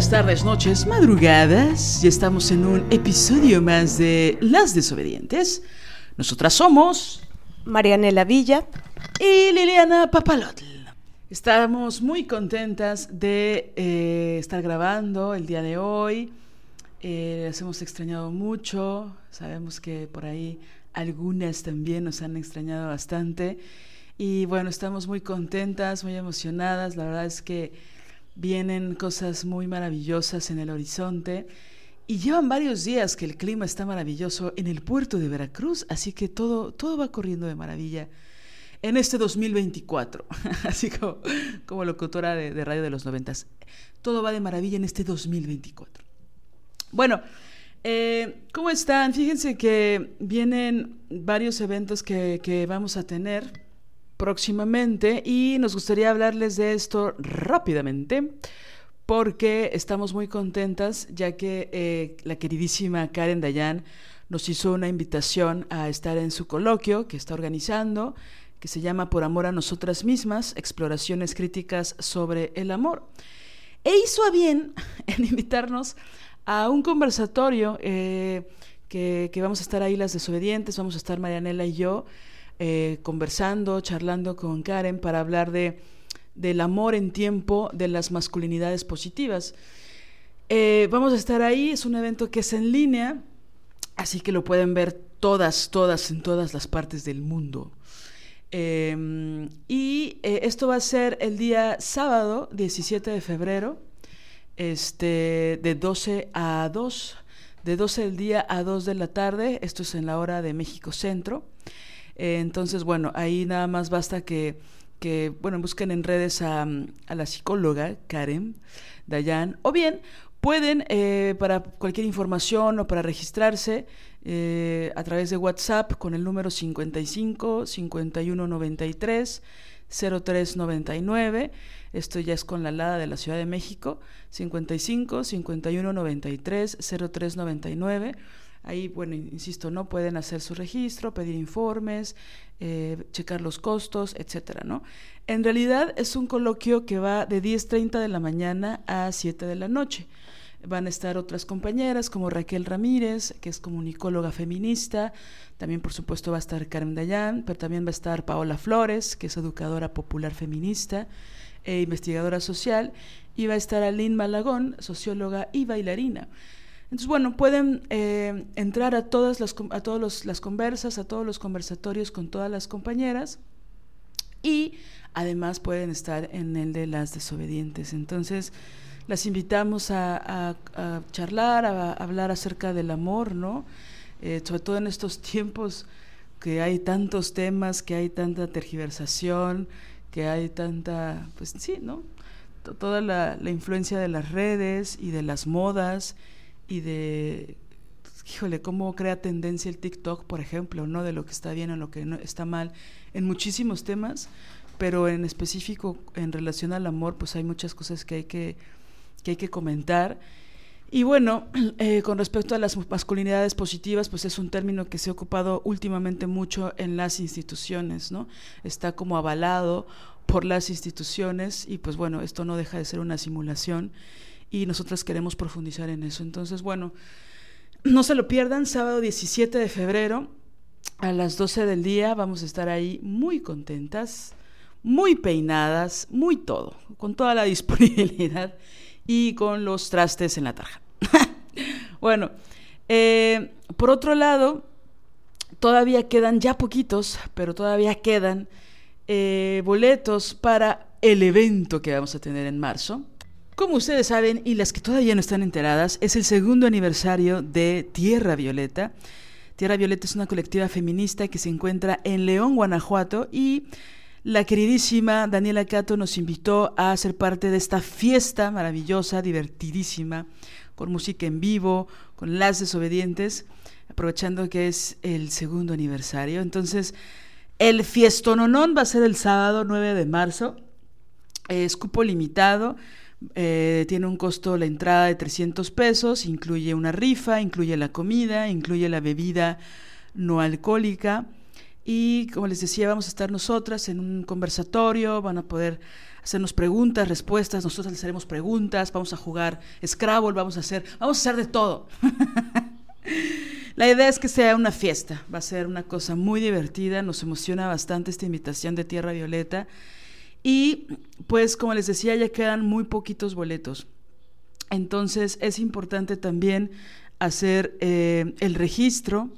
Buenos días, tardes, noches, madrugadas. Y estamos en un episodio más de Las Desobedientes. Nosotras somos Marianela Villa. y Liliana Papalotl. Estamos muy contentas de eh, estar grabando el día de hoy. Eh, las hemos extrañado mucho. Sabemos que por ahí algunas también nos han extrañado bastante. Y bueno, estamos muy contentas, muy emocionadas. La verdad es que vienen cosas muy maravillosas en el horizonte. Y llevan varios días que el clima está maravilloso en el puerto de Veracruz, así que todo, todo va corriendo de maravilla en este 2024, así como, como locutora de, de radio de los noventas. Todo va de maravilla en este 2024. Bueno, eh, ¿cómo están? Fíjense que vienen varios eventos que, que vamos a tener próximamente y nos gustaría hablarles de esto rápidamente porque estamos muy contentas ya que eh, la queridísima Karen Dayan nos hizo una invitación a estar en su coloquio que está organizando, que se llama Por Amor a Nosotras Mismas, Exploraciones Críticas sobre el Amor. E hizo a bien en invitarnos a un conversatorio eh, que, que, vamos a estar ahí las desobedientes, vamos a estar Marianela y yo eh, conversando, charlando con Karen para hablar de del amor en tiempo de las masculinidades positivas. Eh, vamos a estar ahí, es un evento que es en línea, así que lo pueden ver todas, todas, en todas las partes del mundo. Eh, y eh, esto va a ser el día sábado, 17 de febrero, este, de 12 a 2, de 12 del día a 2 de la tarde, esto es en la hora de México Centro. Entonces, bueno, ahí nada más basta que que, bueno, busquen en redes a, a la psicóloga Karen Dayan, o bien pueden, eh, para cualquier información o para registrarse, eh, a través de WhatsApp con el número 55 51 93 03 99. Esto ya es con la LADA de la Ciudad de México. 55 51 93 03 99. Ahí, bueno, insisto, no pueden hacer su registro, pedir informes, eh, checar los costos, etcétera, ¿no? En realidad es un coloquio que va de 10.30 de la mañana a 7 de la noche. Van a estar otras compañeras como Raquel Ramírez, que es comunicóloga feminista, también por supuesto va a estar Carmen Dayan, pero también va a estar Paola Flores, que es educadora popular feminista e investigadora social, y va a estar Aline Malagón, socióloga y bailarina. Entonces, bueno, pueden eh, entrar a todas las, a todos los, las conversas, a todos los conversatorios con todas las compañeras y además pueden estar en el de las desobedientes. Entonces, las invitamos a, charlar, a, hablar acerca del amor, ¿no? Eh, sobre todo en estos tiempos que hay tantos temas, que hay tanta tergiversación, que hay tanta, pues sí, ¿no? Toda la, la influencia de las redes y de las modas y de, híjole, cómo crea tendencia el TikTok, por ejemplo, ¿no? De lo que está bien o lo que no está mal en muchísimos temas, pero en específico en relación al amor, pues hay muchas cosas que hay que, que, hay que comentar. Y bueno, eh, con respecto a las masculinidades positivas, pues es un término que se ha ocupado últimamente mucho en las instituciones, ¿no? Está como avalado por las instituciones y pues bueno, esto no deja de ser una simulación y nosotras queremos profundizar en eso. Entonces, bueno, no se lo pierdan, sábado 17 de febrero a las 12 del día vamos a estar ahí muy contentas, muy peinadas, muy todo, con toda la disponibilidad y con los trastes en la tarja. bueno, eh, por otro lado, todavía quedan ya poquitos, pero todavía quedan eh, boletos para el evento que vamos a tener en marzo. Como ustedes saben, y las que todavía no están enteradas, es el segundo aniversario de Tierra Violeta. Tierra Violeta es una colectiva feminista que se encuentra en León, Guanajuato, y la queridísima Daniela Cato nos invitó a ser parte de esta fiesta maravillosa, divertidísima, con música en vivo, con las desobedientes, aprovechando que es el segundo aniversario. Entonces, el fiestononón va a ser el sábado 9 de marzo, es cupo limitado. Eh, tiene un costo la entrada de 300 pesos, incluye una rifa, incluye la comida, incluye la bebida no alcohólica. Y como les decía, vamos a estar nosotras en un conversatorio, van a poder hacernos preguntas, respuestas, nosotros les haremos preguntas, vamos a jugar Scrabble, vamos a hacer, vamos a hacer de todo. La idea es que sea una fiesta, va a ser una cosa muy divertida, nos emociona bastante esta invitación de Tierra Violeta y pues como les decía ya quedan muy poquitos boletos. Entonces es importante también hacer eh, el registro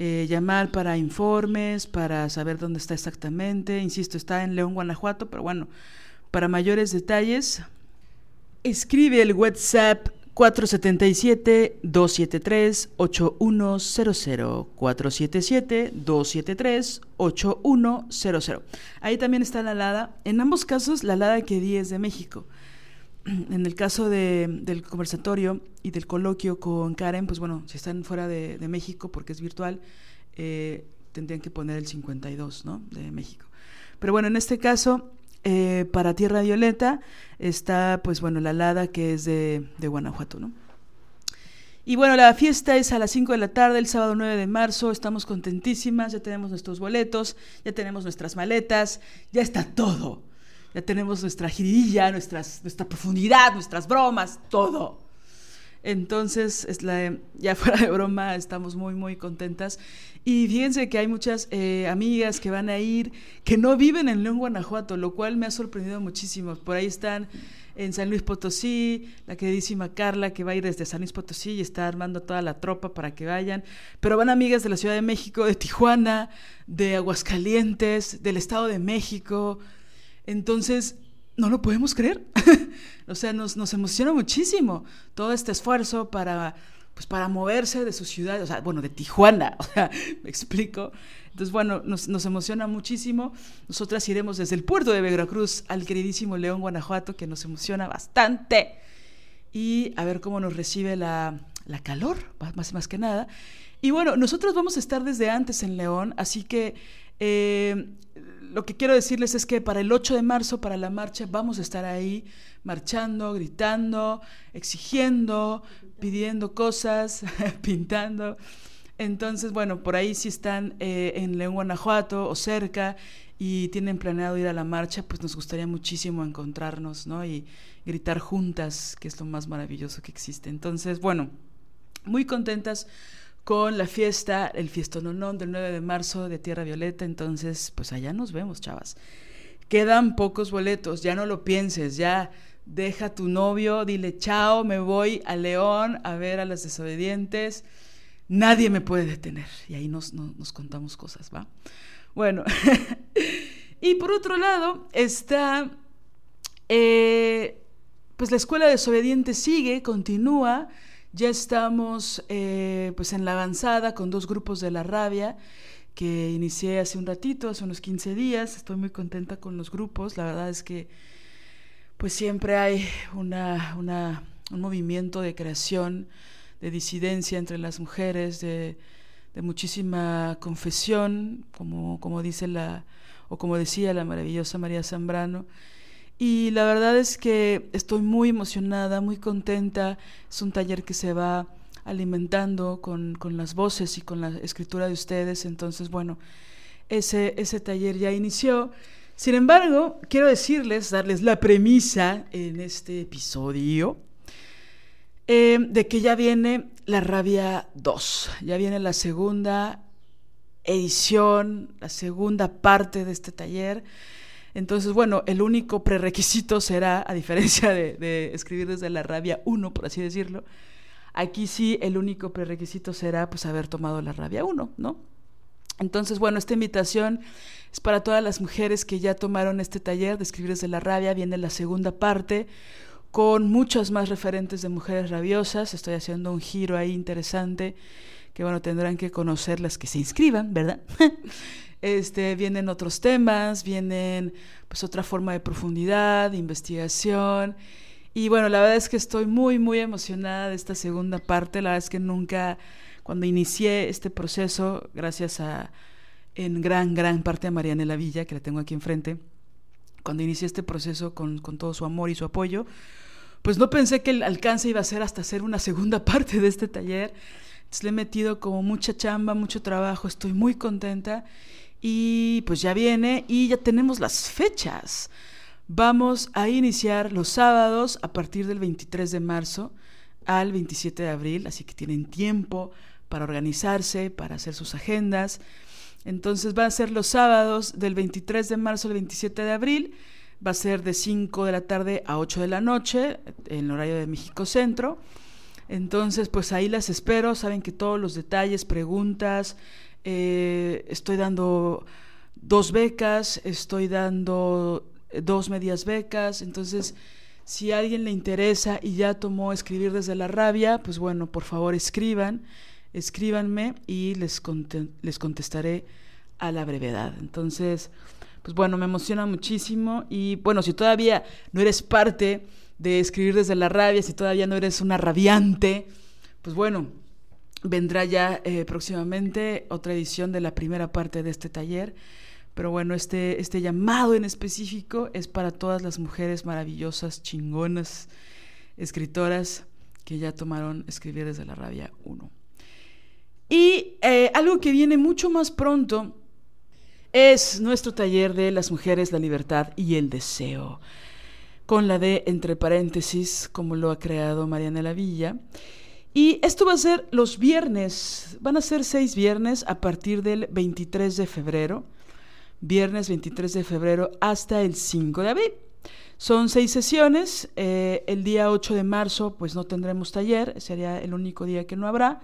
eh, llamar para informes, para saber dónde está exactamente. Insisto, está en León, Guanajuato, pero bueno, para mayores detalles, escribe el WhatsApp 477-273-8100. 477-273-8100. Ahí también está la alada. En ambos casos, la alada que di es de México. en el caso del conversatorio y del coloquio con Karen, pues bueno, si están fuera de, México porque es virtual, eh, tendrían que poner el 52, ¿no? De México. Pero bueno, en este caso, eh, para Tierra Violeta está, pues bueno, la Lada que es de, de Guanajuato, ¿no? Y bueno, la fiesta es a las 5 de la tarde, el sábado 9 de marzo. Estamos contentísimas, ya tenemos nuestros boletos, ya tenemos nuestras maletas, ya está todo ya tenemos nuestra giridilla, nuestras, nuestra profundidad, nuestras bromas, todo. Entonces, es la, ya fuera de broma, estamos muy, muy contentas. Y fíjense que hay muchas eh, amigas que van a ir, que no viven en León, Guanajuato, lo cual me ha sorprendido muchísimo. Por ahí están en San Luis Potosí, la queridísima Carla, que va a ir desde San Luis Potosí y está armando toda la tropa para que vayan. Pero van amigas de la Ciudad de México, de Tijuana, de Aguascalientes, del Estado de México, entonces, no lo podemos creer. o sea, nos, nos, emociona muchísimo todo este esfuerzo para, pues, para moverse de su ciudad, o sea, bueno, de Tijuana, o sea, me explico. Entonces, bueno, nos, nos, emociona muchísimo. Nosotras iremos desde el puerto de Veracruz al queridísimo León, Guanajuato, que nos emociona bastante. Y a ver cómo nos recibe la, la calor, más, más que nada. Y bueno, nosotros vamos a estar desde antes en León, así que eh, lo que quiero decirles es que para el 8 de marzo, para la marcha, vamos a estar ahí marchando, gritando, exigiendo, pidiendo cosas, pintando. Entonces, bueno, por ahí si están eh, en León, Guanajuato o cerca y tienen planeado ir a la marcha, pues nos gustaría muchísimo encontrarnos, ¿no? Y gritar juntas, que es lo más maravilloso que existe. Entonces, bueno, muy contentas con la fiesta, el fiestononón del 9 de marzo de Tierra Violeta. Entonces, pues allá nos vemos, chavas. Quedan pocos boletos, ya no lo pienses, ya deja a tu novio, dile chao, me voy a León a ver a las desobedientes. Nadie me puede detener. Y ahí nos, nos contamos cosas, ¿va? Bueno, y por otro lado está, eh, pues la escuela de desobedientes sigue, continúa. Ya estamos eh, pues en la avanzada con dos grupos de la rabia que inicié hace un ratito, hace unos 15 días. Estoy muy contenta con los grupos. La verdad es que pues siempre hay una, una, un movimiento de creación, de disidencia entre las mujeres, de, de muchísima confesión, como, como dice la, o como decía la maravillosa María Zambrano. Y la verdad es que estoy muy emocionada, muy contenta. Es un taller que se va alimentando con, con las voces y con la escritura de ustedes. Entonces, bueno, ese, ese taller ya inició. Sin embargo, quiero decirles, darles la premisa en este episodio eh, de que ya viene la Rabia 2, ya viene la segunda edición, la segunda parte de este taller Entonces, bueno, el único prerequisito será, a diferencia de, escribir desde la rabia 1, por así decirlo, aquí sí el único prerequisito será pues haber tomado la rabia 1, ¿no? Entonces, bueno, esta invitación es para todas las mujeres que ya tomaron este taller de escribir desde la rabia. Viene la segunda parte con muchas más referentes de mujeres rabiosas. Estoy haciendo un giro ahí interesante que, bueno, tendrán que conocer las que se inscriban, ¿verdad? este, vienen otros temas, vienen pues otra forma de profundidad, de investigación. Y bueno, la verdad es que estoy muy, muy emocionada de esta segunda parte. La verdad es que nunca cuando inicié este proceso, gracias a, en gran, gran parte a Marianela Villa, que la tengo aquí enfrente, cuando inicié este proceso con, con todo su amor y su apoyo, pues no pensé que el alcance iba a ser hasta hacer una segunda parte de este taller. Entonces le he metido como mucha chamba, mucho trabajo, estoy muy contenta y pues ya viene y ya tenemos las fechas. Vamos a iniciar los sábados a partir del 23 de marzo al 27 de abril, así que tienen tiempo para organizarse, para hacer sus agendas. Entonces va a ser los sábados del 23 de marzo al 27 de abril. Va a ser de 5 de la tarde a 8 de la noche, en el horario de México Centro. Entonces, pues ahí las espero. Saben que todos los detalles, preguntas, eh, estoy dando dos becas, estoy dando dos medias becas. Entonces, si a alguien le interesa y ya tomó escribir desde la rabia, pues bueno, por favor escriban escríbanme y les, les contestaré a la brevedad. Entonces, pues bueno, me emociona muchísimo y bueno, si todavía no eres parte de escribir desde la rabia, si todavía no eres una rabiante, pues bueno, vendrá ya eh, próximamente otra edición de la primera parte de este taller. Pero bueno, este, este llamado en específico es para todas las mujeres maravillosas, chingonas, escritoras que ya tomaron escribir desde la rabia 1. Y eh, algo que viene mucho más pronto es nuestro taller de las mujeres, la libertad y el deseo, con la D entre paréntesis, como lo ha creado Mariana Villa. Y esto va a ser los viernes, van a ser seis viernes a partir del 23 de febrero, viernes 23 de febrero hasta el 5 de abril. Son seis sesiones, eh, el día 8 de marzo pues no tendremos taller, sería el único día que no habrá.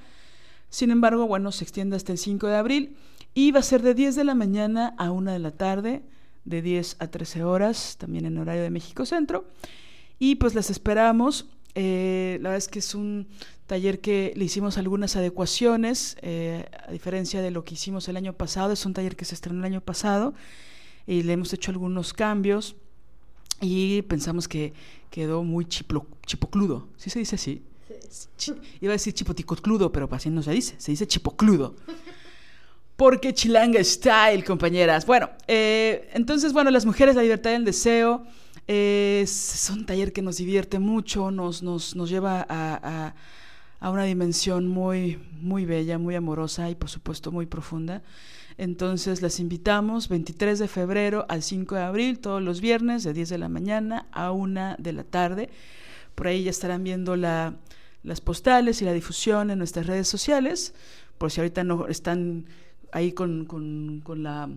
Sin embargo, bueno, se extiende hasta el 5 de abril y va a ser de 10 de la mañana a 1 de la tarde, de 10 a 13 horas, también en horario de México Centro. Y pues las esperamos. Eh, la verdad es que es un taller que le hicimos algunas adecuaciones, eh, a diferencia de lo que hicimos el año pasado. Es un taller que se estrenó el año pasado y le hemos hecho algunos cambios y pensamos que quedó muy chipocludo. ¿Sí se dice así? iba a decir chipoticocludo, pero así no se dice, se dice chipocludo. Porque chilanga style, compañeras. Bueno, eh, entonces, bueno, las mujeres, la libertad y el deseo es un taller que nos divierte mucho, nos, nos, nos lleva a, a, una dimensión muy, muy bella, muy amorosa y por supuesto muy profunda. Entonces las invitamos 23 de febrero al 5 de abril, todos los viernes, de 10 de la mañana a 1 de la tarde. Por ahí ya estarán viendo la, las postales y la difusión en nuestras redes sociales, por si ahorita no están ahí con, con, la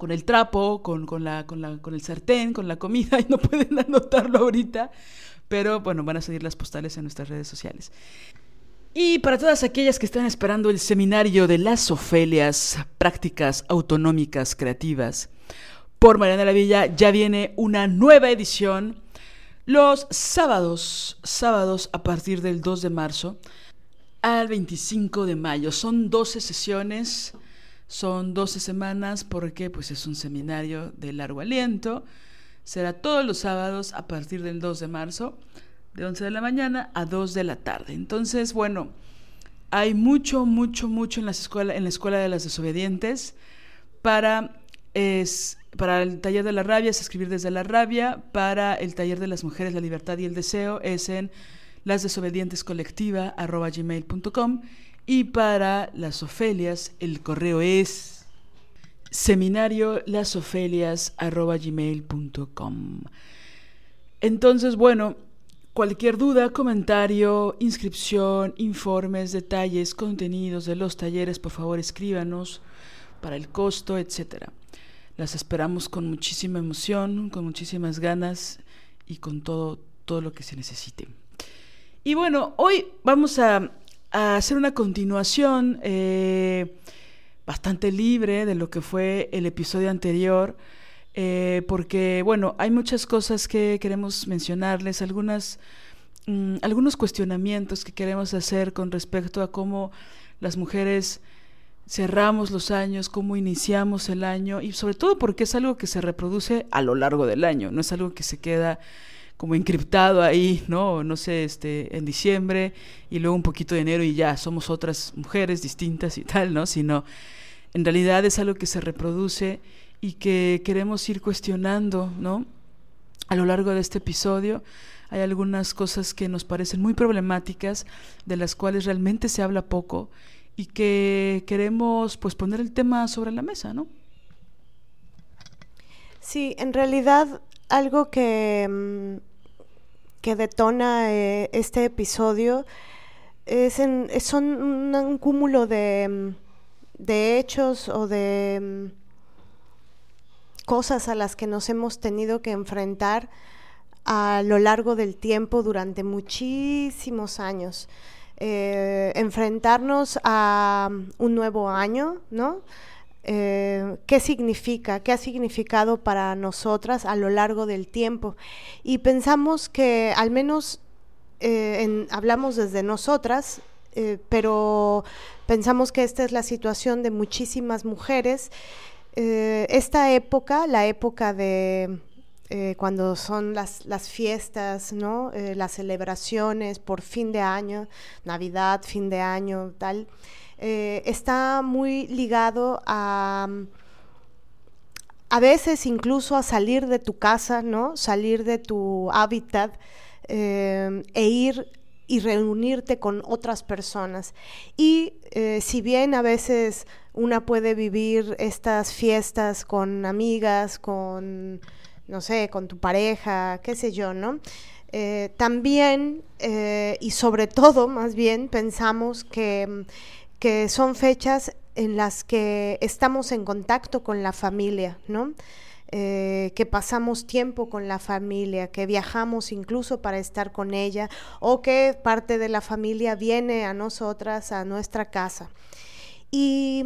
con el trapo, con, con, la, con, la, con el sartén, con la comida y no pueden anotarlo ahorita, pero bueno, van a seguir las postales en nuestras redes sociales. Y para todas aquellas que están esperando el seminario de las Ofelias, prácticas autonómicas creativas, por Mariana la Villa, ya viene una nueva edición los sábados, sábados a partir del 2 de marzo al 25 de mayo. Son 12 sesiones, son 12 semanas porque pues es un seminario de largo aliento. Será todos los sábados a partir del 2 de marzo, de 11 de la mañana a 2 de la tarde. Entonces, bueno, hay mucho, mucho, mucho en, las escuela, en la escuela de las desobedientes para es para el taller de la rabia es escribir desde la rabia, para el taller de las mujeres, la libertad y el deseo es en lasdesobedientescolectiva.gmail.com y para las Ofelias el correo es seminario. Entonces, bueno, cualquier duda, comentario, inscripción, informes, detalles, contenidos de los talleres, por favor escríbanos para el costo, etcétera. Las esperamos con muchísima emoción, con muchísimas ganas y con todo, todo lo que se necesite. Y bueno, hoy vamos a, hacer una continuación eh, bastante libre de lo que fue el episodio anterior, eh, porque bueno, hay muchas cosas que queremos mencionarles, algunas, mm, algunos cuestionamientos que queremos hacer con respecto a cómo las mujeres cerramos los años, cómo iniciamos el año y sobre todo porque es algo que se reproduce a lo largo del año, no es algo que se queda como encriptado ahí, ¿no? No sé, este, en diciembre y luego un poquito de enero y ya somos otras mujeres distintas y tal, ¿no? Sino en realidad es algo que se reproduce y que queremos ir cuestionando, ¿no? A lo largo de este episodio hay algunas cosas que nos parecen muy problemáticas, de las cuales realmente se habla poco y que queremos pues poner el tema sobre la mesa, ¿no? Sí, en realidad algo que, mm, que detona eh, este episodio es en, son un, cúmulo de, mm, de, hechos o de mm, cosas a las que nos hemos tenido que enfrentar a lo largo del tiempo durante muchísimos años. Eh, enfrentarnos a un nuevo año, ¿no? Eh, qué significa, qué ha significado para nosotras a lo largo del tiempo. Y pensamos que al menos eh, hablamos desde nosotras, pero pensamos que esta es la situación de muchísimas mujeres. esta época, la época de eh, cuando son las, las fiestas, ¿no? Eh, las celebraciones por fin de año, Navidad, fin de año, tal, eh, está muy ligado a a veces incluso a salir de tu casa, ¿no? Salir de tu hábitat e ir y reunirte con otras personas. Y si bien a veces una puede vivir estas fiestas con amigas, con no sé, con tu pareja, qué sé yo, ¿no? Eh, también eh, y sobre todo, más bien, pensamos que, que, son fechas en las que estamos en contacto con la familia, ¿no? Eh, que pasamos tiempo con la familia, que viajamos incluso para estar con ella o que parte de la familia viene a nosotras, a nuestra casa. Y,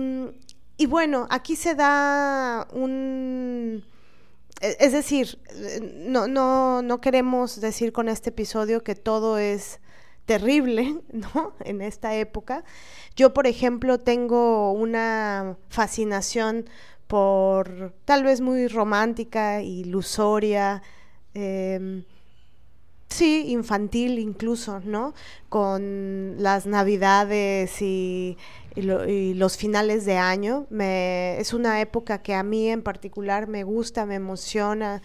y bueno, aquí se da un e, es decir, no, no, no queremos decir con este episodio que todo es terrible, ¿no? En esta época. Yo, por ejemplo, tengo una fascinación por tal vez muy romántica, ilusoria, eh, sí, infantil incluso, ¿no? Con las navidades y, los finales de año. Me, es una época que a mí en particular me gusta, me emociona,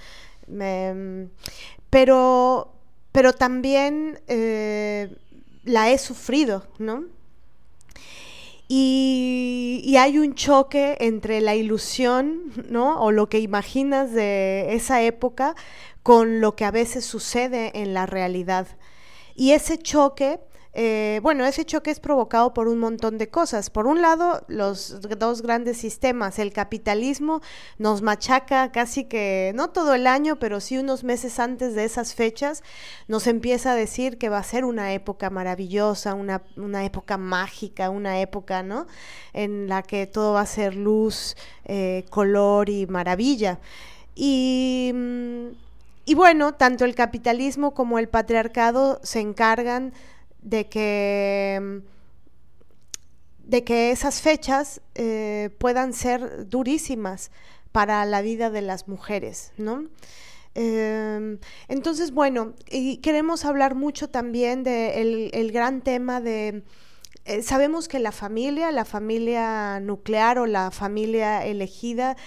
pero, pero también eh, la he sufrido, ¿no? Y, y, hay un choque entre la ilusión, ¿no? O lo que imaginas de esa época con lo que a veces sucede en la realidad. Y ese choque, eh, bueno, ese choque es provocado por un montón de cosas. Por un lado, los dos grandes sistemas. El capitalismo nos machaca casi que, no todo el año, pero sí unos meses antes de esas fechas, nos empieza a decir que va a ser una época maravillosa, una, época mágica, una época, ¿no? En la que todo va a ser luz, eh, color y maravilla. Y mm, y bueno, tanto el capitalismo como el patriarcado se encargan de que, de que esas fechas eh, puedan ser durísimas para la vida de las mujeres, ¿no? Em, entonces, bueno, y queremos hablar mucho también del el gran tema de... Eh, sabemos que la familia, la familia nuclear o la familia elegida,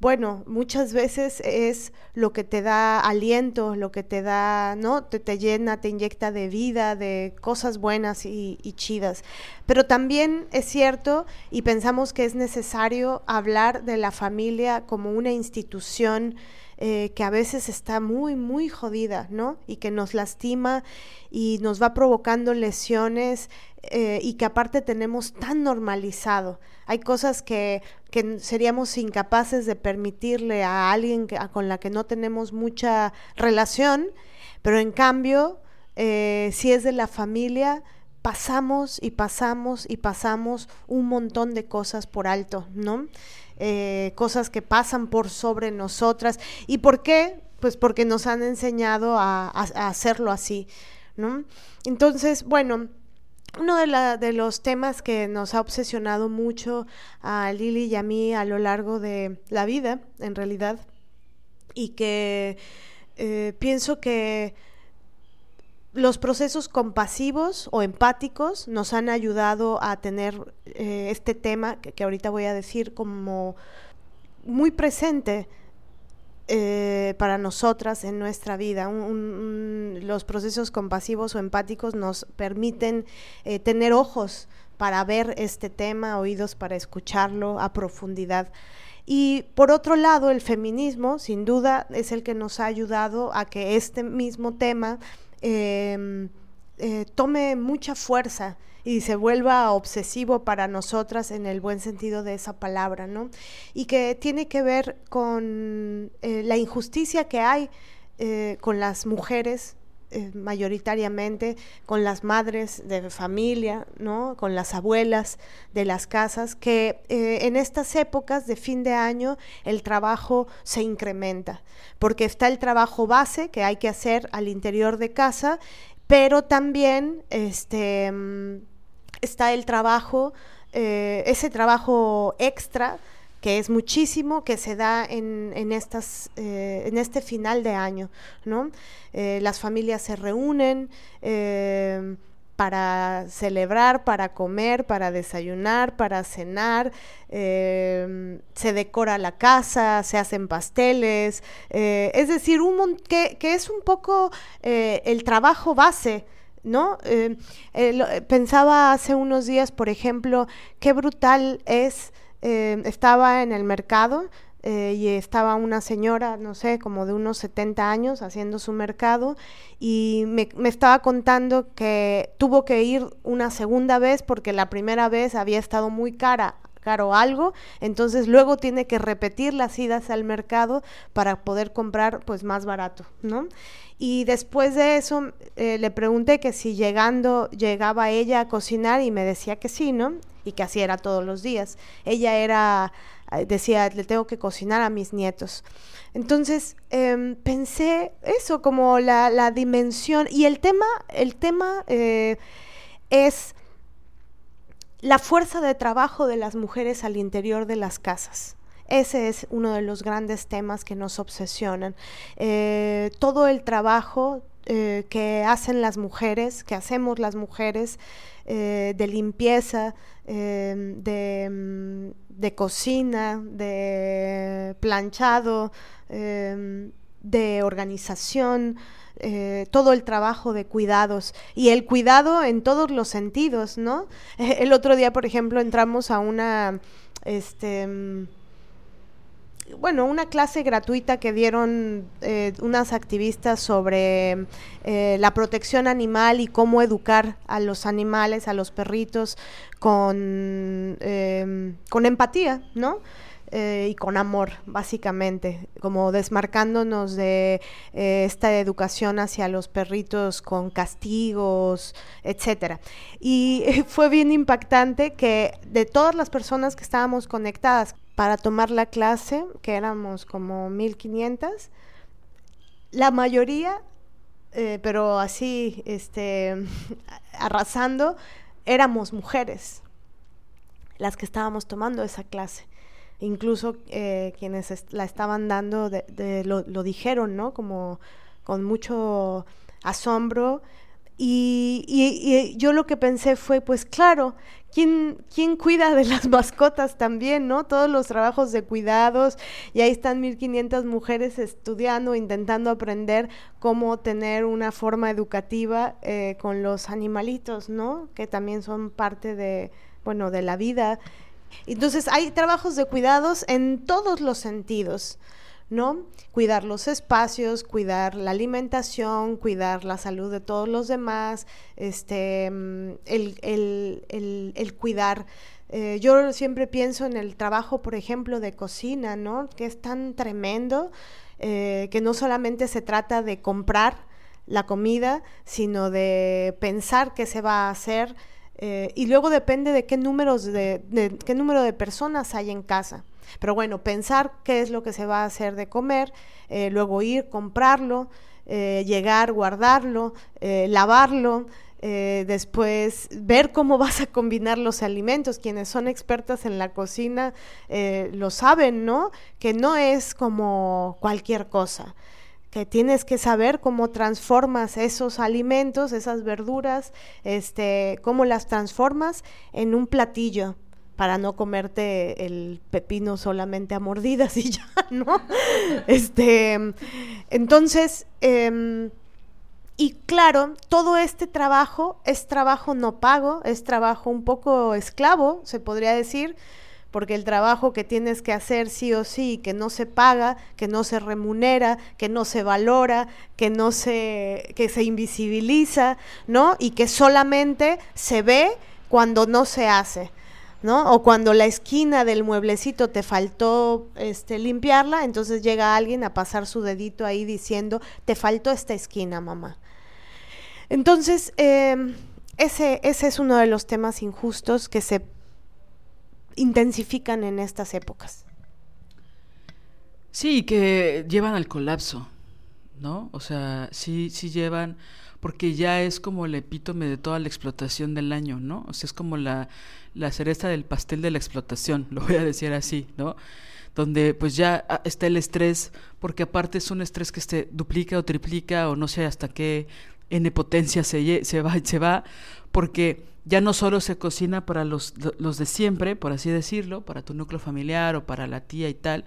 bueno, muchas veces es lo que te da aliento, lo que te da, ¿no? Te, te llena, te inyecta de vida, de cosas buenas y, chidas. Pero también es cierto y pensamos que es necesario hablar de la familia como una institución eh, que a veces está muy, muy jodida, ¿no? Y que nos lastima y nos va provocando lesiones eh, y que aparte tenemos tan normalizado. Hay cosas que, que seríamos incapaces de permitirle a alguien con la que no tenemos mucha relación, pero en cambio, eh, si es de la familia, pasamos y pasamos y pasamos un montón de cosas por alto, ¿no? Eh, cosas que pasan por sobre nosotras. ¿Y por qué? Pues porque nos han enseñado a, hacerlo así, ¿no? Entonces, bueno, uno de, los temas que nos ha obsesionado mucho a Lili y a mí a lo largo de la vida, en realidad, y que eh, pienso que los procesos compasivos o empáticos nos han ayudado a tener eh, este tema que, ahorita voy a decir como muy presente eh, para nosotras en nuestra vida. los procesos compasivos o empáticos nos permiten eh, tener ojos para ver este tema, oídos para escucharlo a profundidad. Y por otro lado, el feminismo, sin duda, es el que nos ha ayudado a que este mismo tema Em, eh, tome mucha fuerza y se vuelva obsesivo para nosotras en el buen sentido de esa palabra, ¿no? Y que tiene que ver con eh, la injusticia que hay eh, con las mujeres eh, mayoritariamente con las madres de familia, ¿no? con las abuelas de las casas, que en estas épocas de fin de año el trabajo se incrementa, porque está el trabajo base que hay que hacer al interior de casa, pero también este, mm, está el trabajo, eh, ese trabajo extra que es muchísimo, que se da en, en estas, eh, en este final de año, ¿no? Eh, las familias se reúnen para celebrar, para comer, para desayunar, para cenar, se decora la casa, se hacen pasteles, es decir, un que, que, es un poco el trabajo base, ¿no? pensaba hace unos días, por ejemplo, qué brutal es eh, estaba en el mercado eh, y estaba una señora, no sé, como de unos 70 años haciendo su mercado y me, estaba contando que tuvo que ir una segunda vez porque la primera vez había estado muy cara caro algo, entonces luego tiene que repetir las idas al mercado para poder comprar pues más barato, ¿no? Y después de eso eh, le pregunté que si llegando llegaba ella a cocinar y me decía que sí, ¿no? Y que así era todos los días. Ella era, eh, decía, le tengo que cocinar a mis nietos. Entonces em, pensé eso como la, la, dimensión y el tema, el tema eh, es la fuerza de trabajo de las mujeres al interior de las casas. Ese es uno de los grandes temas que nos obsesionan. Eh, todo el trabajo eh, que hacen las mujeres, que hacemos las mujeres, eh, de limpieza, de, mm, de, cocina, de planchado, de organización, todo el trabajo de cuidados y el cuidado en todos los sentidos, ¿no? El otro día, por ejemplo, entramos a una, este, mm, bueno, una clase gratuita que dieron eh, unas activistas sobre eh, la protección animal y cómo educar a los animales, a los perritos, con, em, con empatía, ¿no? Eh, y con amor, básicamente, como desmarcándonos de esta educación hacia los perritos con castigos, etcétera. Y fue bien impactante que de todas las personas que estábamos conectadas para tomar la clase, que éramos como 1500. La mayoría, eh, pero así, este, arrasando, éramos mujeres las que estábamos tomando esa clase. Incluso eh, quienes la estaban dando lo, lo, dijeron, ¿no? Como con mucho asombro y, yo lo que pensé fue, pues claro, ¿quién, ¿quién cuida de las mascotas también, no? Todos los trabajos de cuidados, y ahí están 1500 mujeres estudiando, intentando aprender cómo tener una forma educativa eh, con los animalitos, ¿no? Que también son parte de, bueno, de la vida. Entonces hay trabajos de cuidados en todos los sentidos. ¿No? Cuidar los espacios, cuidar la alimentación, cuidar la salud de todos los demás, este, mm, el, cuidar. Eh, yo siempre pienso en el trabajo, por ejemplo, de cocina, ¿no? Que es tan tremendo eh, que no solamente se trata de comprar la comida, sino de pensar qué se va a hacer, eh, y luego depende de qué números de, qué número de personas hay en casa. Pero bueno, pensar qué es lo que se va a hacer de comer, eh, luego ir, comprarlo, eh, llegar, guardarlo, lavarlo, después ver cómo vas a combinar los alimentos. Quienes son expertas en la cocina lo saben, ¿no? Que no es como cualquier cosa que tienes que saber cómo transformas esos alimentos, esas verduras, este, cómo las transformas en un platillo para no comerte el pepino solamente a mordidas y ya, ¿no? Este, entonces, em, y claro, todo este trabajo es trabajo no pago, es trabajo un poco esclavo, se podría decir, porque el trabajo que tienes que hacer sí o sí, que no se paga, que no se remunera, que no se valora, que no se, que se invisibiliza, ¿no? Y que solamente se ve cuando no se hace. ¿No? O cuando la esquina del mueblecito te faltó este, limpiarla, entonces llega alguien a pasar su dedito ahí diciendo, te faltó esta esquina, mamá. Entonces, em, ese, ese es uno de los temas injustos que se intensifican en estas épocas. Sí, que llevan al colapso, ¿no? O sea, sí, sí llevan, porque ya es como el epítome de toda la explotación del año, ¿no? O sea, es como la, la cereza del pastel de la explotación, lo voy a decir así, ¿no? Donde pues ya ah, está el estrés, porque aparte es un estrés que se duplica o triplica o no sé hasta qué en potencia se, se va, se va, porque ya no solo se cocina para los, los de siempre, por así decirlo, para tu núcleo familiar o para la tía y tal,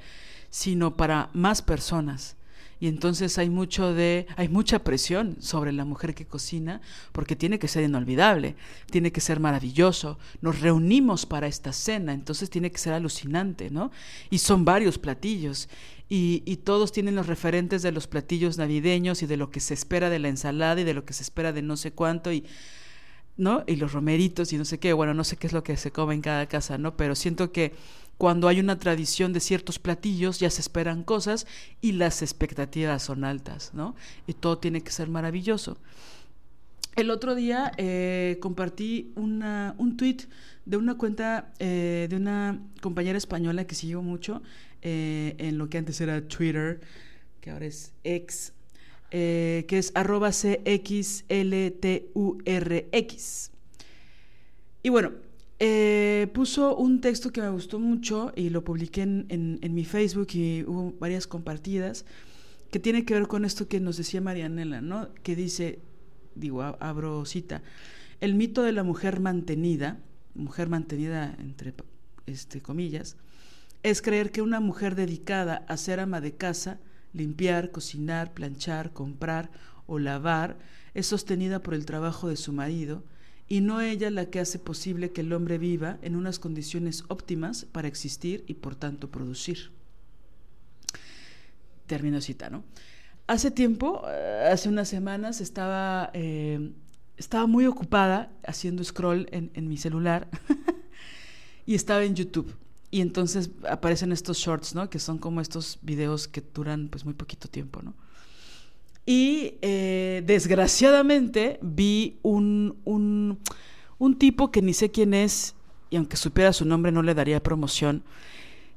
sino para más personas. Y entonces hay mucho de, hay mucha presión sobre la mujer que cocina, porque tiene que ser inolvidable, tiene que ser maravilloso. Nos reunimos para esta cena, entonces tiene que ser alucinante, ¿no? Y son varios platillos. Y, y, todos tienen los referentes de los platillos navideños y de lo que se espera de la ensalada y de lo que se espera de no sé cuánto. Y ¿no? Y los romeritos y no sé qué, bueno, no sé qué es lo que se come en cada casa, ¿no? Pero siento que cuando hay una tradición de ciertos platillos ya se esperan cosas y las expectativas son altas, ¿no? Y todo tiene que ser maravilloso. El otro día eh, compartí un tweet de una cuenta eh, de una compañera española que siguió mucho eh, en lo que antes era Twitter, que ahora es eh, que es arroba CXLTURX. Y bueno, eh, puso un texto que me gustó mucho y lo publiqué en, mi Facebook y hubo varias compartidas, que tiene que ver con esto que nos decía Marianela, ¿no? Que dice, digo, abro cita, el mito de la mujer mantenida, mujer mantenida entre este, comillas, es creer que una mujer dedicada a ser ama de casa, limpiar, cocinar, planchar, comprar o lavar, es sostenida por el trabajo de su marido, y no ella la que hace posible que el hombre viva en unas condiciones óptimas para existir y por tanto producir. Termino cita, ¿no? Hace tiempo, eh, hace unas semanas, estaba, eh, estaba muy ocupada haciendo scroll en, en mi celular y estaba en YouTube. Y entonces aparecen estos shorts, ¿no? Que son como estos videos que duran pues muy poquito tiempo, ¿no? Y eh, desgraciadamente vi un, un, un, tipo que ni sé quién es, y aunque supiera su nombre no le daría promoción,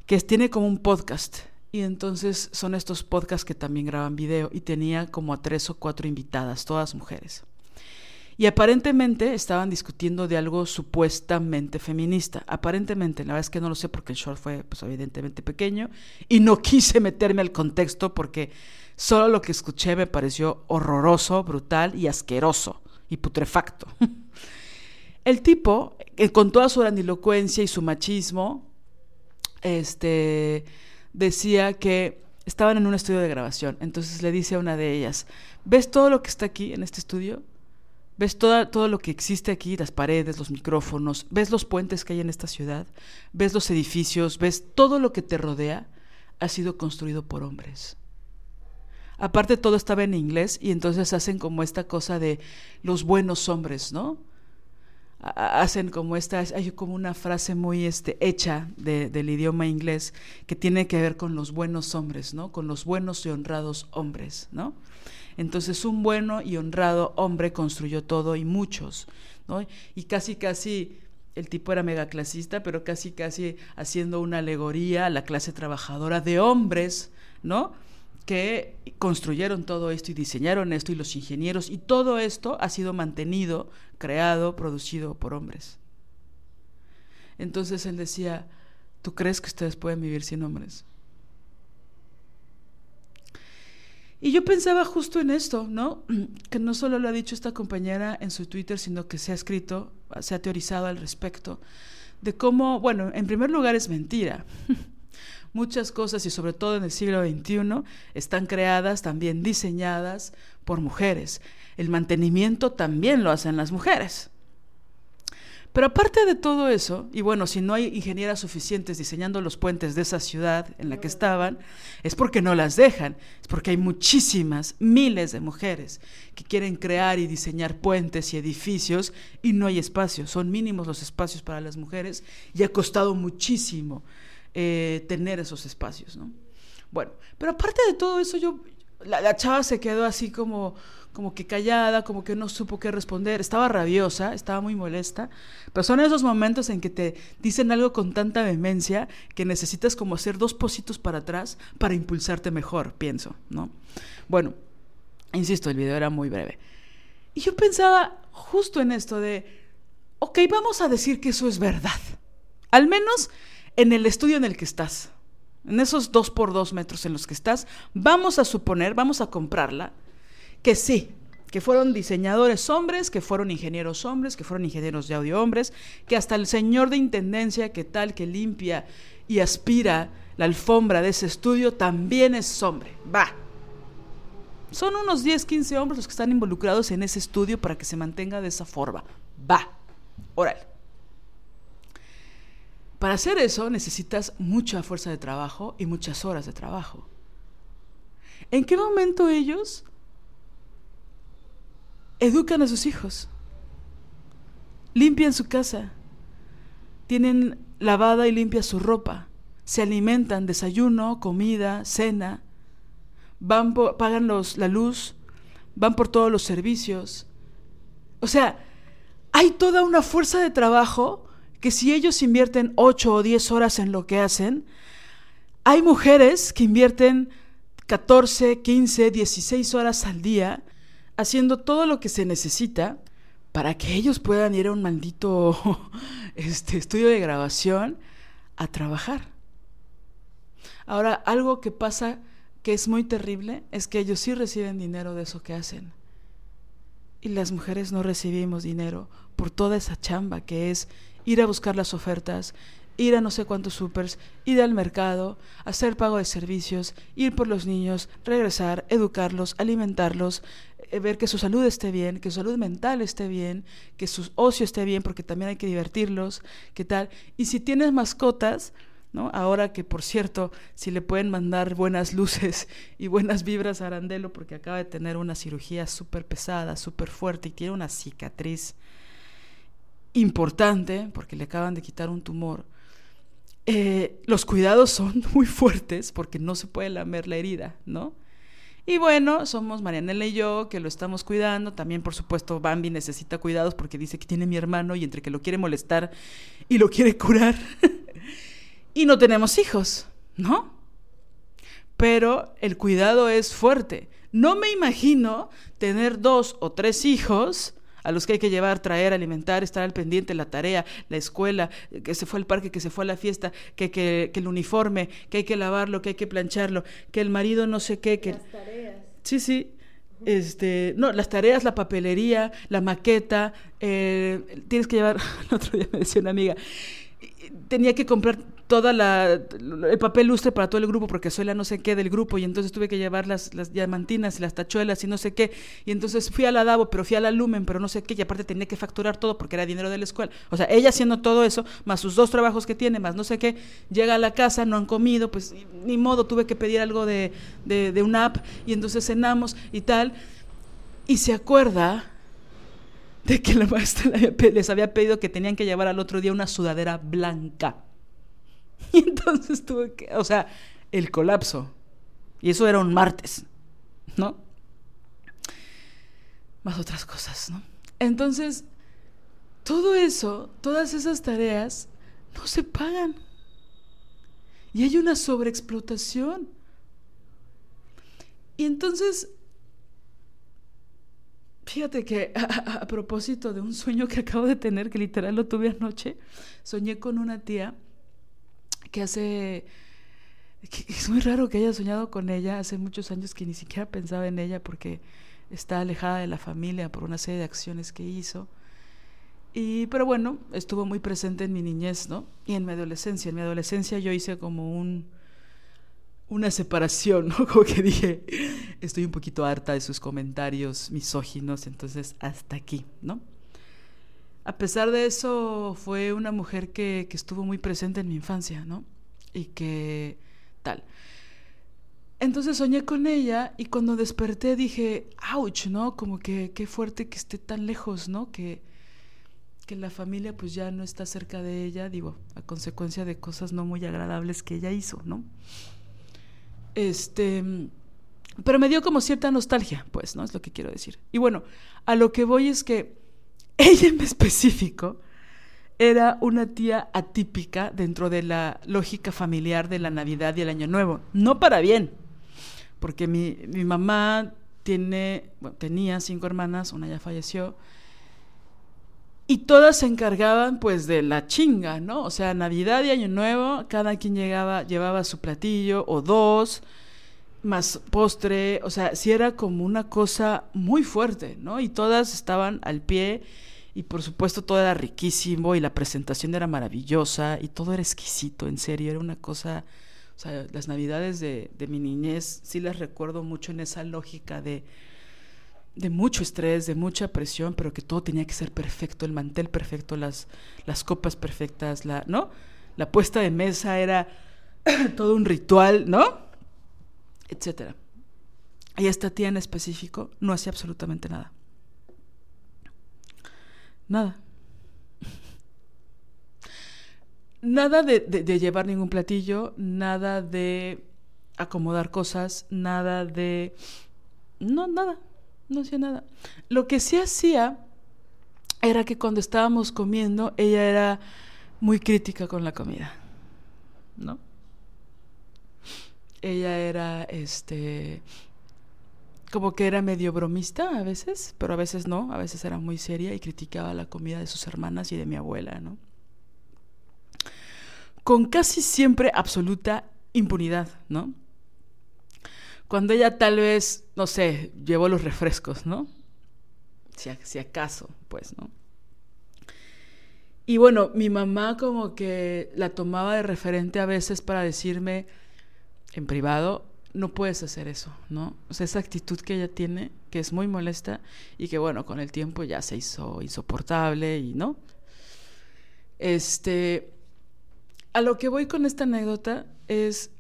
que tiene como un podcast. Y entonces son estos podcasts que también graban video y tenía como a tres o cuatro invitadas, todas mujeres. Y aparentemente estaban discutiendo de algo supuestamente feminista. Aparentemente, la verdad es que no lo sé porque el short fue pues evidentemente pequeño y no quise meterme al contexto porque solo lo que escuché me pareció horroroso, brutal y asqueroso y putrefacto. El tipo, eh, con toda su grandilocuencia y su machismo, este, decía que estaban en un estudio de grabación. Entonces le dice a una de ellas, ¿ves todo lo que está aquí en este estudio? ves todo lo que existe aquí, las paredes, los micrófonos, ves los puentes que hay en esta ciudad, ves los edificios, ves todo lo que te rodea. ha sido construido por hombres. Aparte todo estaba en inglés y entonces hacen como esta cosa de los buenos hombres, ¿no? hacen como esta, hay como una frase muy este, hecha del idioma inglés que tiene que ver con los buenos hombres, ¿no? Con los buenos y honrados hombres, ¿no? Entonces un bueno y honrado hombre construyó todo y muchos, ¿no? Y casi, casi, el tipo era megaclasista, pero casi, casi haciendo una alegoría a la clase trabajadora de hombres, ¿no? Que construyeron todo esto y diseñaron esto y los ingenieros y todo esto ha sido mantenido, creado, producido por hombres. Entonces él decía, ¿tú crees que ustedes pueden vivir sin hombres? Y yo pensaba justo en esto, ¿no? Que no solo lo ha dicho esta compañera en su Twitter, sino que se ha escrito, se ha teorizado al respecto, de cómo, bueno, en primer lugar es mentira. Muchas cosas, y sobre todo en el siglo XXI, están creadas, también diseñadas por mujeres. El mantenimiento también lo hacen las mujeres. Pero aparte de todo eso, y bueno, si no hay ingenieras suficientes diseñando los puentes de esa ciudad en la que estaban, es porque no las dejan, es porque hay muchísimas, miles de mujeres que quieren crear y diseñar puentes y edificios y no hay espacio, son mínimos los espacios para las mujeres y ha costado muchísimo eh, tener esos espacios, ¿no? Bueno, pero aparte de todo eso, yo, la, chava se quedó así como, como que callada, como que no supo qué responder, estaba rabiosa, estaba muy molesta, pero son esos momentos en que te dicen algo con tanta vehemencia que necesitas como hacer dos positos para atrás para impulsarte mejor, pienso, ¿no? Bueno, insisto, el video era muy breve. Y yo pensaba justo en esto de, ok, vamos a decir que eso es verdad. Al menos en el estudio en el que estás, en esos dos por dos metros en los que estás, vamos a suponer, vamos a comprarla, que sí, que fueron diseñadores hombres, que fueron ingenieros hombres, que fueron ingenieros de audio hombres, que hasta el señor de intendencia que tal, que limpia y aspira la alfombra de ese estudio, también es hombre. Va. Son unos 10, 15 hombres los que están involucrados en ese estudio para que se mantenga de esa forma. Va. Órale. Para hacer eso necesitas mucha fuerza de trabajo y muchas horas de trabajo. ¿En qué momento ellos educan a sus hijos? Limpian su casa, tienen lavada y limpia su ropa, se alimentan, desayuno, comida, cena, van pagan los, la luz, van por todos los servicios. O sea, hay toda una fuerza de trabajo que si ellos invierten 8 o 10 horas en lo que hacen, hay mujeres que invierten 14, 15, 16 horas al día haciendo todo lo que se necesita para que ellos puedan ir a un maldito este, estudio de grabación a trabajar. Ahora, algo que pasa que es muy terrible es que ellos sí reciben dinero de eso que hacen. Y las mujeres no recibimos dinero por toda esa chamba que es ir a buscar las ofertas, ir a no sé cuántos supers, ir al mercado, hacer pago de servicios, ir por los niños, regresar, educarlos, alimentarlos, eh, ver que su salud esté bien, que su salud mental esté bien, que su ocio esté bien, porque también hay que divertirlos, qué tal. Y si tienes mascotas, ¿no? Ahora que, por cierto, si le pueden mandar buenas luces y buenas vibras a Arandelo, porque acaba de tener una cirugía súper pesada, súper fuerte y tiene una cicatriz importante, porque le acaban de quitar un tumor, eh, los cuidados son muy fuertes porque no se puede lamer la herida, ¿no? Y bueno, somos Marianela y yo que lo estamos cuidando. También, por supuesto, Bambi necesita cuidados porque dice que tiene mi hermano y entre que lo quiere molestar y lo quiere curar. y no tenemos hijos, ¿no? Pero el cuidado es fuerte. No me imagino tener dos o tres hijos a los que hay que llevar, traer, alimentar, estar al pendiente, la tarea, la escuela, que se fue al parque, que se fue a la fiesta, que, que, el uniforme, que hay que lavarlo, que hay que plancharlo, que el marido no sé qué, que... Las tareas. Sí, sí. Este, no, las tareas, la papelería, la maqueta, eh, tienes que llevar, el otro día me decía una amiga, tenía que comprar toda la el papel lustre para todo el grupo porque soy la no sé qué del grupo y entonces tuve que llevar las, diamantinas y las tachuelas y no sé qué y entonces fui a la Davo pero fui a la Lumen pero no sé qué y aparte tenía que facturar todo porque era dinero de la escuela o sea ella haciendo todo eso más sus dos trabajos que tiene más no sé qué llega a la casa no han comido pues ni modo tuve que pedir algo de, de, de app y entonces cenamos y tal y se acuerda de que la maestra les había pedido que tenían que llevar al otro día una sudadera blanca. Y entonces tuve que, o sea, el colapso. Y eso era un martes, ¿no? Más otras cosas, ¿no? Entonces, todo eso, todas esas tareas, no se pagan. Y hay una sobreexplotación. Y entonces Fíjate que a, propósito de un sueño que acabo de tener, que literal lo tuve anoche, soñé con una tía que hace... es muy raro que haya soñado con ella, hace muchos años que ni siquiera pensaba en ella porque está alejada de la familia por una serie de acciones que hizo. Y, pero bueno, estuvo muy presente en mi niñez, ¿no? Y en mi adolescencia. En mi adolescencia yo hice como un, una separación, ¿no? Como que dije, estoy un poquito harta de sus comentarios misóginos, entonces hasta aquí, ¿no? A pesar de eso, fue una mujer que, que estuvo muy presente en mi infancia, ¿no? Y que tal. Entonces soñé con ella y cuando desperté dije, ouch, ¿no? Como que qué fuerte que esté tan lejos, ¿no? Que, que la familia pues ya no está cerca de ella, digo, a consecuencia de cosas no muy agradables que ella hizo, ¿no? Este, pero me dio como cierta nostalgia, pues, ¿no? Es lo que quiero decir. Y bueno, a lo que voy es que ella en específico era una tía atípica dentro de la lógica familiar de la Navidad y el Año Nuevo. No para bien, porque mi, mi mamá tiene, tenía cinco hermanas, una ya falleció, y todas se encargaban pues de la chinga, ¿no? O sea, Navidad y Año Nuevo, cada quien llegaba, llevaba su platillo o dos, más postre, o sea, sí era como una cosa muy fuerte, ¿no? Y todas estaban al pie y por supuesto todo era riquísimo y la presentación era maravillosa y todo era exquisito, en serio, era una cosa, o sea, las navidades de, de mi niñez sí las recuerdo mucho en esa lógica de de mucho estrés, de mucha presión, pero que todo tenía que ser perfecto, el mantel perfecto, las, las copas perfectas, la, ¿no? La puesta de mesa era todo un ritual, ¿no? Etcétera. Y esta tía en específico no hacía absolutamente nada. Nada. Nada de, de llevar ningún platillo, nada de acomodar cosas, nada de... No, nada no hacía nada. Lo que sí hacía era que cuando estábamos comiendo, ella era muy crítica con la comida, ¿no? Ella era, este, como que era medio bromista a veces, pero a veces no, a veces era muy seria y criticaba la comida de sus hermanas y de mi abuela, ¿no? Con casi siempre absoluta impunidad, ¿no? Cuando ella tal vez, no sé, llevó los refrescos, ¿no? Si, si acaso, pues, ¿no? Y bueno, mi mamá como que la tomaba de referente a veces para decirme en privado, no puedes hacer eso, ¿no? O sea, esa actitud que ella tiene, que es muy molesta y que bueno, con el tiempo ya se hizo insoportable y no. Este, a lo que voy con esta anécdota es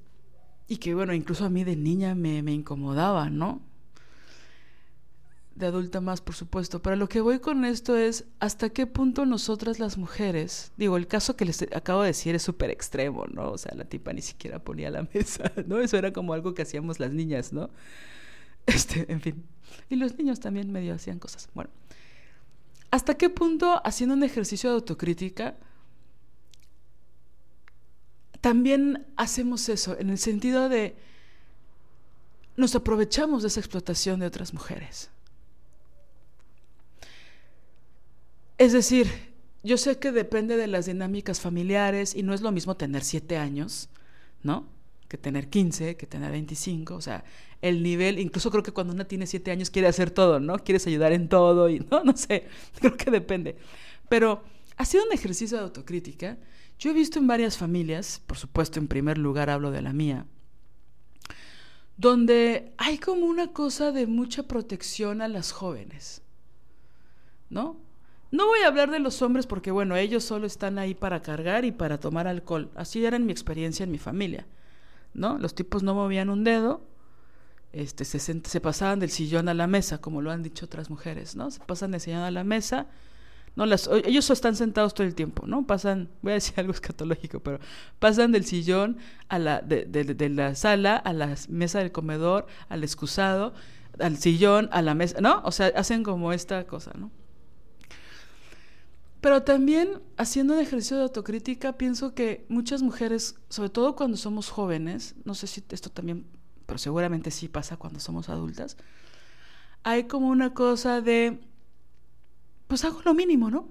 y que bueno, incluso a mí de niña me, me incomodaba, ¿no? De adulta más, por supuesto. Pero lo que voy con esto es hasta qué punto nosotras las mujeres, digo, el caso que les acabo de decir es súper extremo, ¿no? O sea, la tipa ni siquiera ponía la mesa, ¿no? Eso era como algo que hacíamos las niñas, ¿no? Este, en fin. Y los niños también medio hacían cosas. Bueno, ¿hasta qué punto haciendo un ejercicio de autocrítica también hacemos eso en el sentido de nos aprovechamos de esa explotación de otras mujeres. Es decir, yo sé que depende de las dinámicas familiares y no es lo mismo tener siete años, ¿no? Que tener 15, que tener 25. O sea, el nivel, incluso creo que cuando una tiene siete años quiere hacer todo, ¿no? Quieres ayudar en todo y no, no sé, creo que depende. Pero Haciendo un ejercicio de autocrítica, yo he visto en varias familias, por supuesto en primer lugar hablo de la mía, donde hay como una cosa de mucha protección a las jóvenes, ¿no? No voy a hablar de los hombres porque, bueno, ellos solo están ahí para cargar y para tomar alcohol. Así era en mi experiencia en mi familia, ¿no? Los tipos no movían un dedo, este, se, se pasaban del sillón a la mesa, como lo han dicho otras mujeres, ¿no? Se pasan del sillón a la mesa, no las, ellos están sentados todo el tiempo, ¿no? Pasan, voy a decir algo escatológico, pero pasan del sillón a la, de, de, la sala a la mesa del comedor, al excusado, al sillón, a la mesa, ¿no? O sea, hacen como esta cosa, ¿no? Pero también haciendo un ejercicio de autocrítica, pienso que muchas mujeres, sobre todo cuando somos jóvenes, no sé si esto también, pero seguramente sí pasa cuando somos adultas, hay como una cosa de pues hago lo mínimo, ¿no?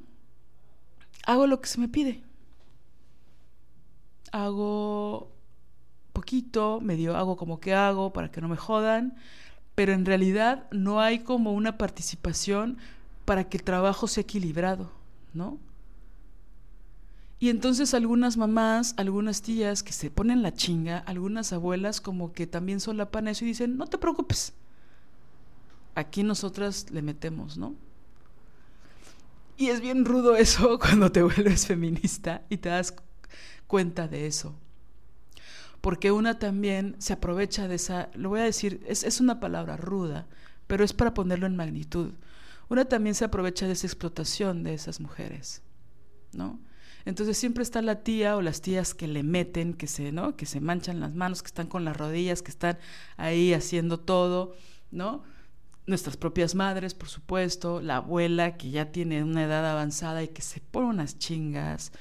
Hago lo que se me pide. Hago poquito, medio hago como que hago para que no me jodan, pero en realidad no hay como una participación para que el trabajo sea equilibrado, ¿no? Y entonces algunas mamás, algunas tías que se ponen la chinga, algunas abuelas como que también solapan eso y dicen, no te preocupes, aquí nosotras le metemos, ¿no? Y es bien rudo eso cuando te vuelves feminista y te das cuenta de eso. Porque una también se aprovecha de esa, lo voy a decir, es, es una palabra ruda, pero es para ponerlo en magnitud. Una también se aprovecha de esa explotación de esas mujeres, ¿no? Entonces siempre está la tía o las tías que le meten, que se, ¿no? Que se manchan las manos, que están con las rodillas, que están ahí haciendo todo, ¿no? nuestras propias madres, por supuesto, la abuela que ya tiene una edad avanzada y que se pone unas chingas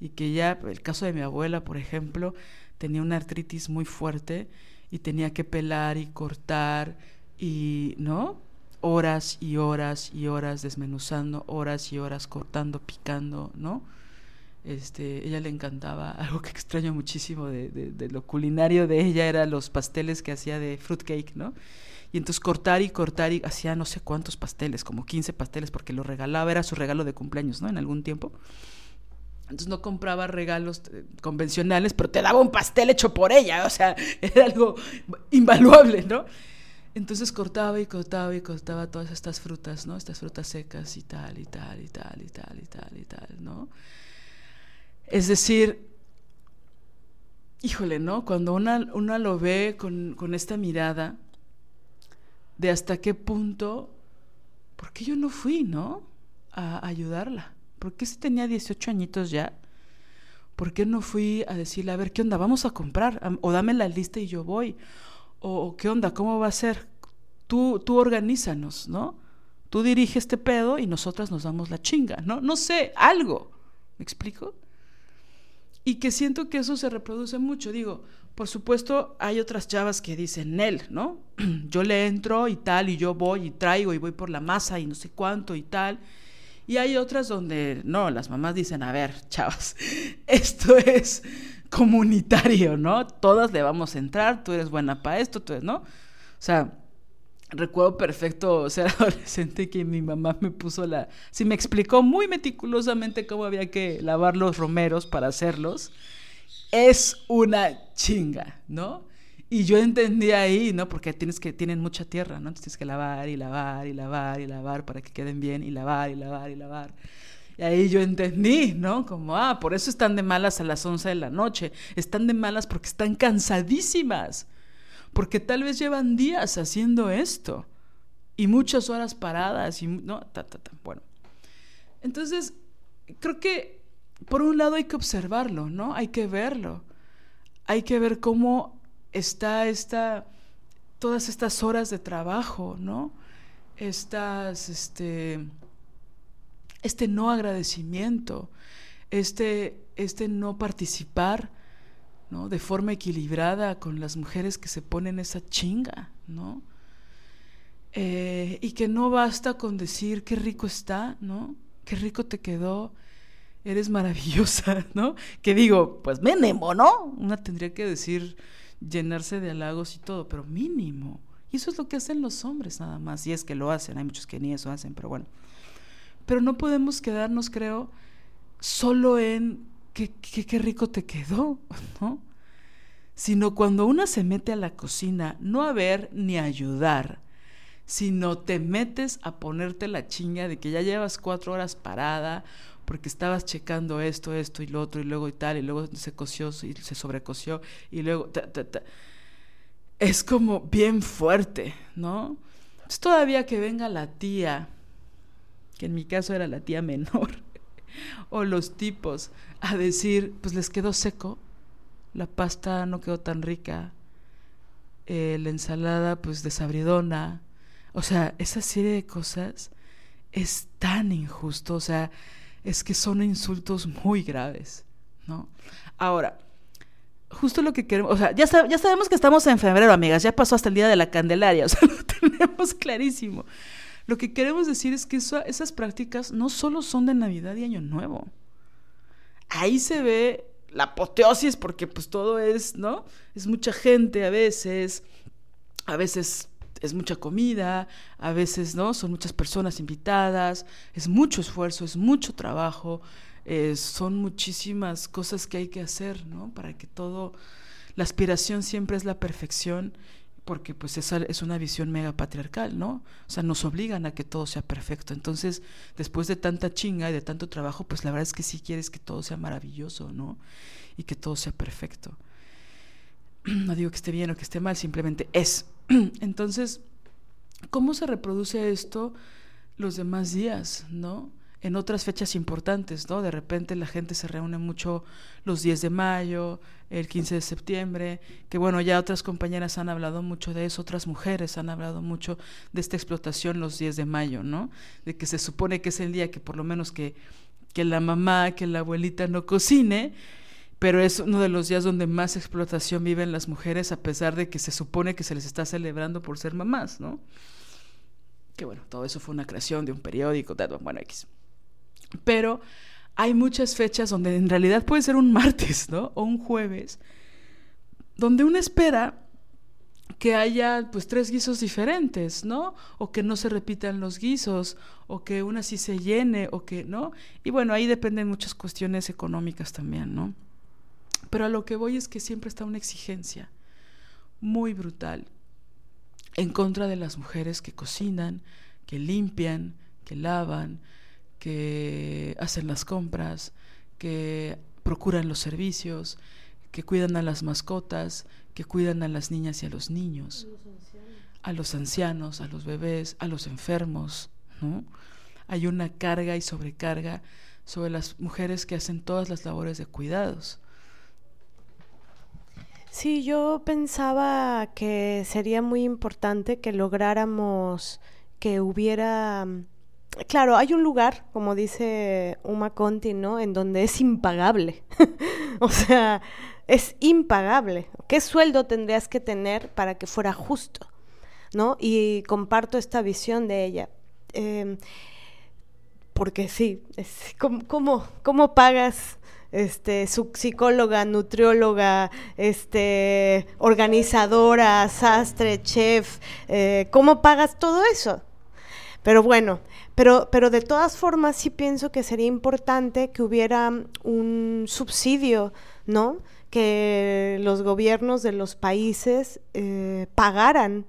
y que ya, el caso de mi abuela, por ejemplo, tenía una artritis muy fuerte y tenía que pelar y cortar y, ¿no? Horas y horas y horas desmenuzando, horas y horas cortando, picando, ¿no? Este, ella le encantaba, algo que extraño muchísimo de, de, de lo culinario de ella era los pasteles que hacía de fruitcake, ¿no? Y entonces cortar y cortar y hacía no sé cuántos pasteles, como 15 pasteles, porque lo regalaba, era su regalo de cumpleaños, ¿no? En algún tiempo. Entonces no compraba regalos eh, convencionales, pero te daba un pastel hecho por ella, o sea, era algo invaluable, ¿no? Entonces cortaba y cortaba y cortaba todas estas frutas, ¿no? Estas frutas secas y tal, y tal, y tal, y tal, y tal, y tal, ¿no? Es decir, híjole, ¿no? Cuando una, una lo ve con, con esta mirada, de hasta qué punto, ¿por qué yo no fui, no? A ayudarla. ¿Por qué si tenía 18 añitos ya? ¿Por qué no fui a decirle, a ver, ¿qué onda? Vamos a comprar, o dame la lista y yo voy. O, ¿qué onda? ¿Cómo va a ser? Tú, tú organízanos, ¿no? Tú diriges este pedo y nosotras nos damos la chinga, ¿no? No sé, algo. ¿Me explico? Y que siento que eso se reproduce mucho. Digo, por supuesto, hay otras chavas que dicen él, ¿no? Yo le entro y tal, y yo voy y traigo y voy por la masa y no sé cuánto y tal. Y hay otras donde, no, las mamás dicen, a ver, chavas, esto es comunitario, ¿no? Todas le vamos a entrar, tú eres buena para esto, tú eres, ¿no? O sea, recuerdo perfecto ser adolescente que mi mamá me puso la... Sí, me explicó muy meticulosamente cómo había que lavar los romeros para hacerlos es una chinga, ¿no? Y yo entendí ahí, ¿no? Porque tienes que, tienen mucha tierra, ¿no? Entonces tienes que lavar y lavar y lavar y lavar para que queden bien y lavar y lavar y lavar. Y ahí yo entendí, ¿no? Como, ah, por eso están de malas a las 11 de la noche. Están de malas porque están cansadísimas. Porque tal vez llevan días haciendo esto. Y muchas horas paradas y, ¿no? Ta, ta, ta. Bueno. Entonces, creo que por un lado hay que observarlo, ¿no? Hay que verlo. Hay que ver cómo está esta, todas estas horas de trabajo, ¿no? Estas, este, este no agradecimiento, este, este no participar, ¿no? De forma equilibrada con las mujeres que se ponen esa chinga, ¿no? Eh, y que no basta con decir qué rico está, ¿no? Qué rico te quedó, eres maravillosa, ¿no? Que digo, pues mínimo, ¿no? Una tendría que decir llenarse de halagos y todo, pero mínimo. Y eso es lo que hacen los hombres nada más, y es que lo hacen, hay muchos que ni eso hacen, pero bueno. Pero no podemos quedarnos, creo, solo en qué, qué, rico te quedó, ¿no? Sino cuando una se mete a la cocina, no a ver ni a ayudar, sino te metes a ponerte la chinga de que ya llevas cuatro horas parada porque estabas checando esto, esto y lo otro y luego y tal, y luego se coció y se sobrecoció y luego... Es como bien fuerte, ¿no? Es todavía que venga la tía, que en mi caso era la tía menor, o los tipos, a decir, pues les quedó seco, la pasta no quedó tan rica, eh, la ensalada pues desabridona, o sea, esa serie de cosas es tan injusto, o sea, es que son insultos muy graves, ¿no? Ahora, justo lo que queremos, o sea, ya, ya sabemos que estamos en febrero, amigas, ya pasó hasta el día de la Candelaria, o sea, lo tenemos clarísimo. Lo que queremos decir es que esas prácticas no solo son de Navidad y Año Nuevo. Ahí se ve la apoteosis porque pues todo es, ¿no? Es mucha gente a veces, a veces es mucha comida, a veces, ¿no? Son muchas personas invitadas, es mucho esfuerzo, es mucho trabajo, son muchísimas cosas que hay que hacer, ¿no? Para que todo, la aspiración siempre es la perfección, porque pues esa es una visión mega patriarcal, ¿no? O sea, nos obligan a que todo sea perfecto. Entonces, después de tanta chinga y de tanto trabajo, pues la verdad es que sí quieres que todo sea maravilloso, ¿no? Y que todo sea perfecto. No digo que esté bien o que esté mal, simplemente es. Entonces, ¿cómo se reproduce esto los demás días, no? En otras fechas importantes, ¿no? De repente la gente se reúne mucho los 10 de mayo, el 15 de septiembre, que bueno, ya otras compañeras han hablado mucho de eso, otras mujeres han hablado mucho de esta explotación los 10 de mayo, ¿no? De que se supone que es el día que por lo menos que, que la mamá, que la abuelita no cocine, pero es uno de los días donde más explotación viven las mujeres a pesar de que se supone que se les está celebrando por ser mamás, ¿no? Que bueno, todo eso fue una creación de un periódico, bueno, X. Pero hay muchas fechas donde en realidad puede ser un martes, ¿no? O un jueves, donde uno espera que haya pues tres guisos diferentes, ¿no? O que no se repitan los guisos, o que una sí se llene, o que, ¿no? Y bueno, ahí dependen muchas cuestiones económicas también, ¿no? Pero a lo que voy es que siempre está una exigencia muy brutal en contra de las mujeres que cocinan, que limpian, que lavan, que hacen las compras, que procuran los servicios, que cuidan a las mascotas, que cuidan a las niñas y a los niños, a los ancianos, a los bebés, a los enfermos. ¿no? Hay una carga y sobrecarga sobre las mujeres que hacen todas las labores de cuidados. Sí, yo pensaba que sería muy importante que lográramos que hubiera... Mm, claro, hay un lugar, como dice Uma Conti, ¿no? En donde es impagable. o sea, es impagable. ¿Qué sueldo tendrías que tener para que fuera justo? ¿No? Y comparto esta visión de ella. Em, porque sí, es, ¿cómo, cómo pagas este, su psicóloga, nutrióloga, este, organizadora, sastre, chef, eh, ¿cómo pagas todo eso? Pero bueno, pero, pero de todas formas sí pienso que sería importante que hubiera un subsidio, ¿no? Que los gobiernos de los países eh, pagaran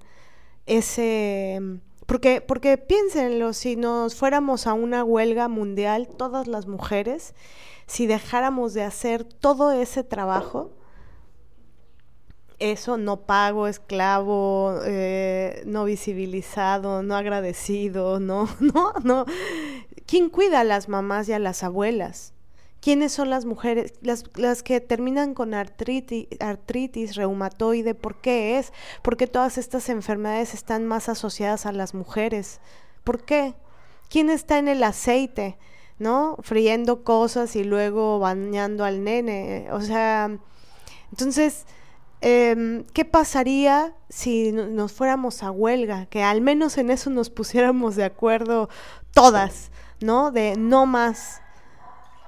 ese... Porque, porque piénsenlo, si nos fuéramos a una huelga mundial, todas las mujeres, si dejáramos de hacer todo ese trabajo, eso no pago, esclavo, eh, no visibilizado, no agradecido, no, no, no. ¿Quién cuida a las mamás y a las abuelas? ¿Quiénes son las mujeres, las, las que terminan con artritis, artritis reumatoide? ¿Por qué es? ¿Por qué todas estas enfermedades están más asociadas a las mujeres? ¿Por qué? ¿Quién está en el aceite? ¿no? Friendo cosas y luego bañando al nene. O sea, entonces, em, ¿qué pasaría si nos fuéramos a huelga? Que al menos en eso nos pusiéramos de acuerdo todas, ¿no? De no más.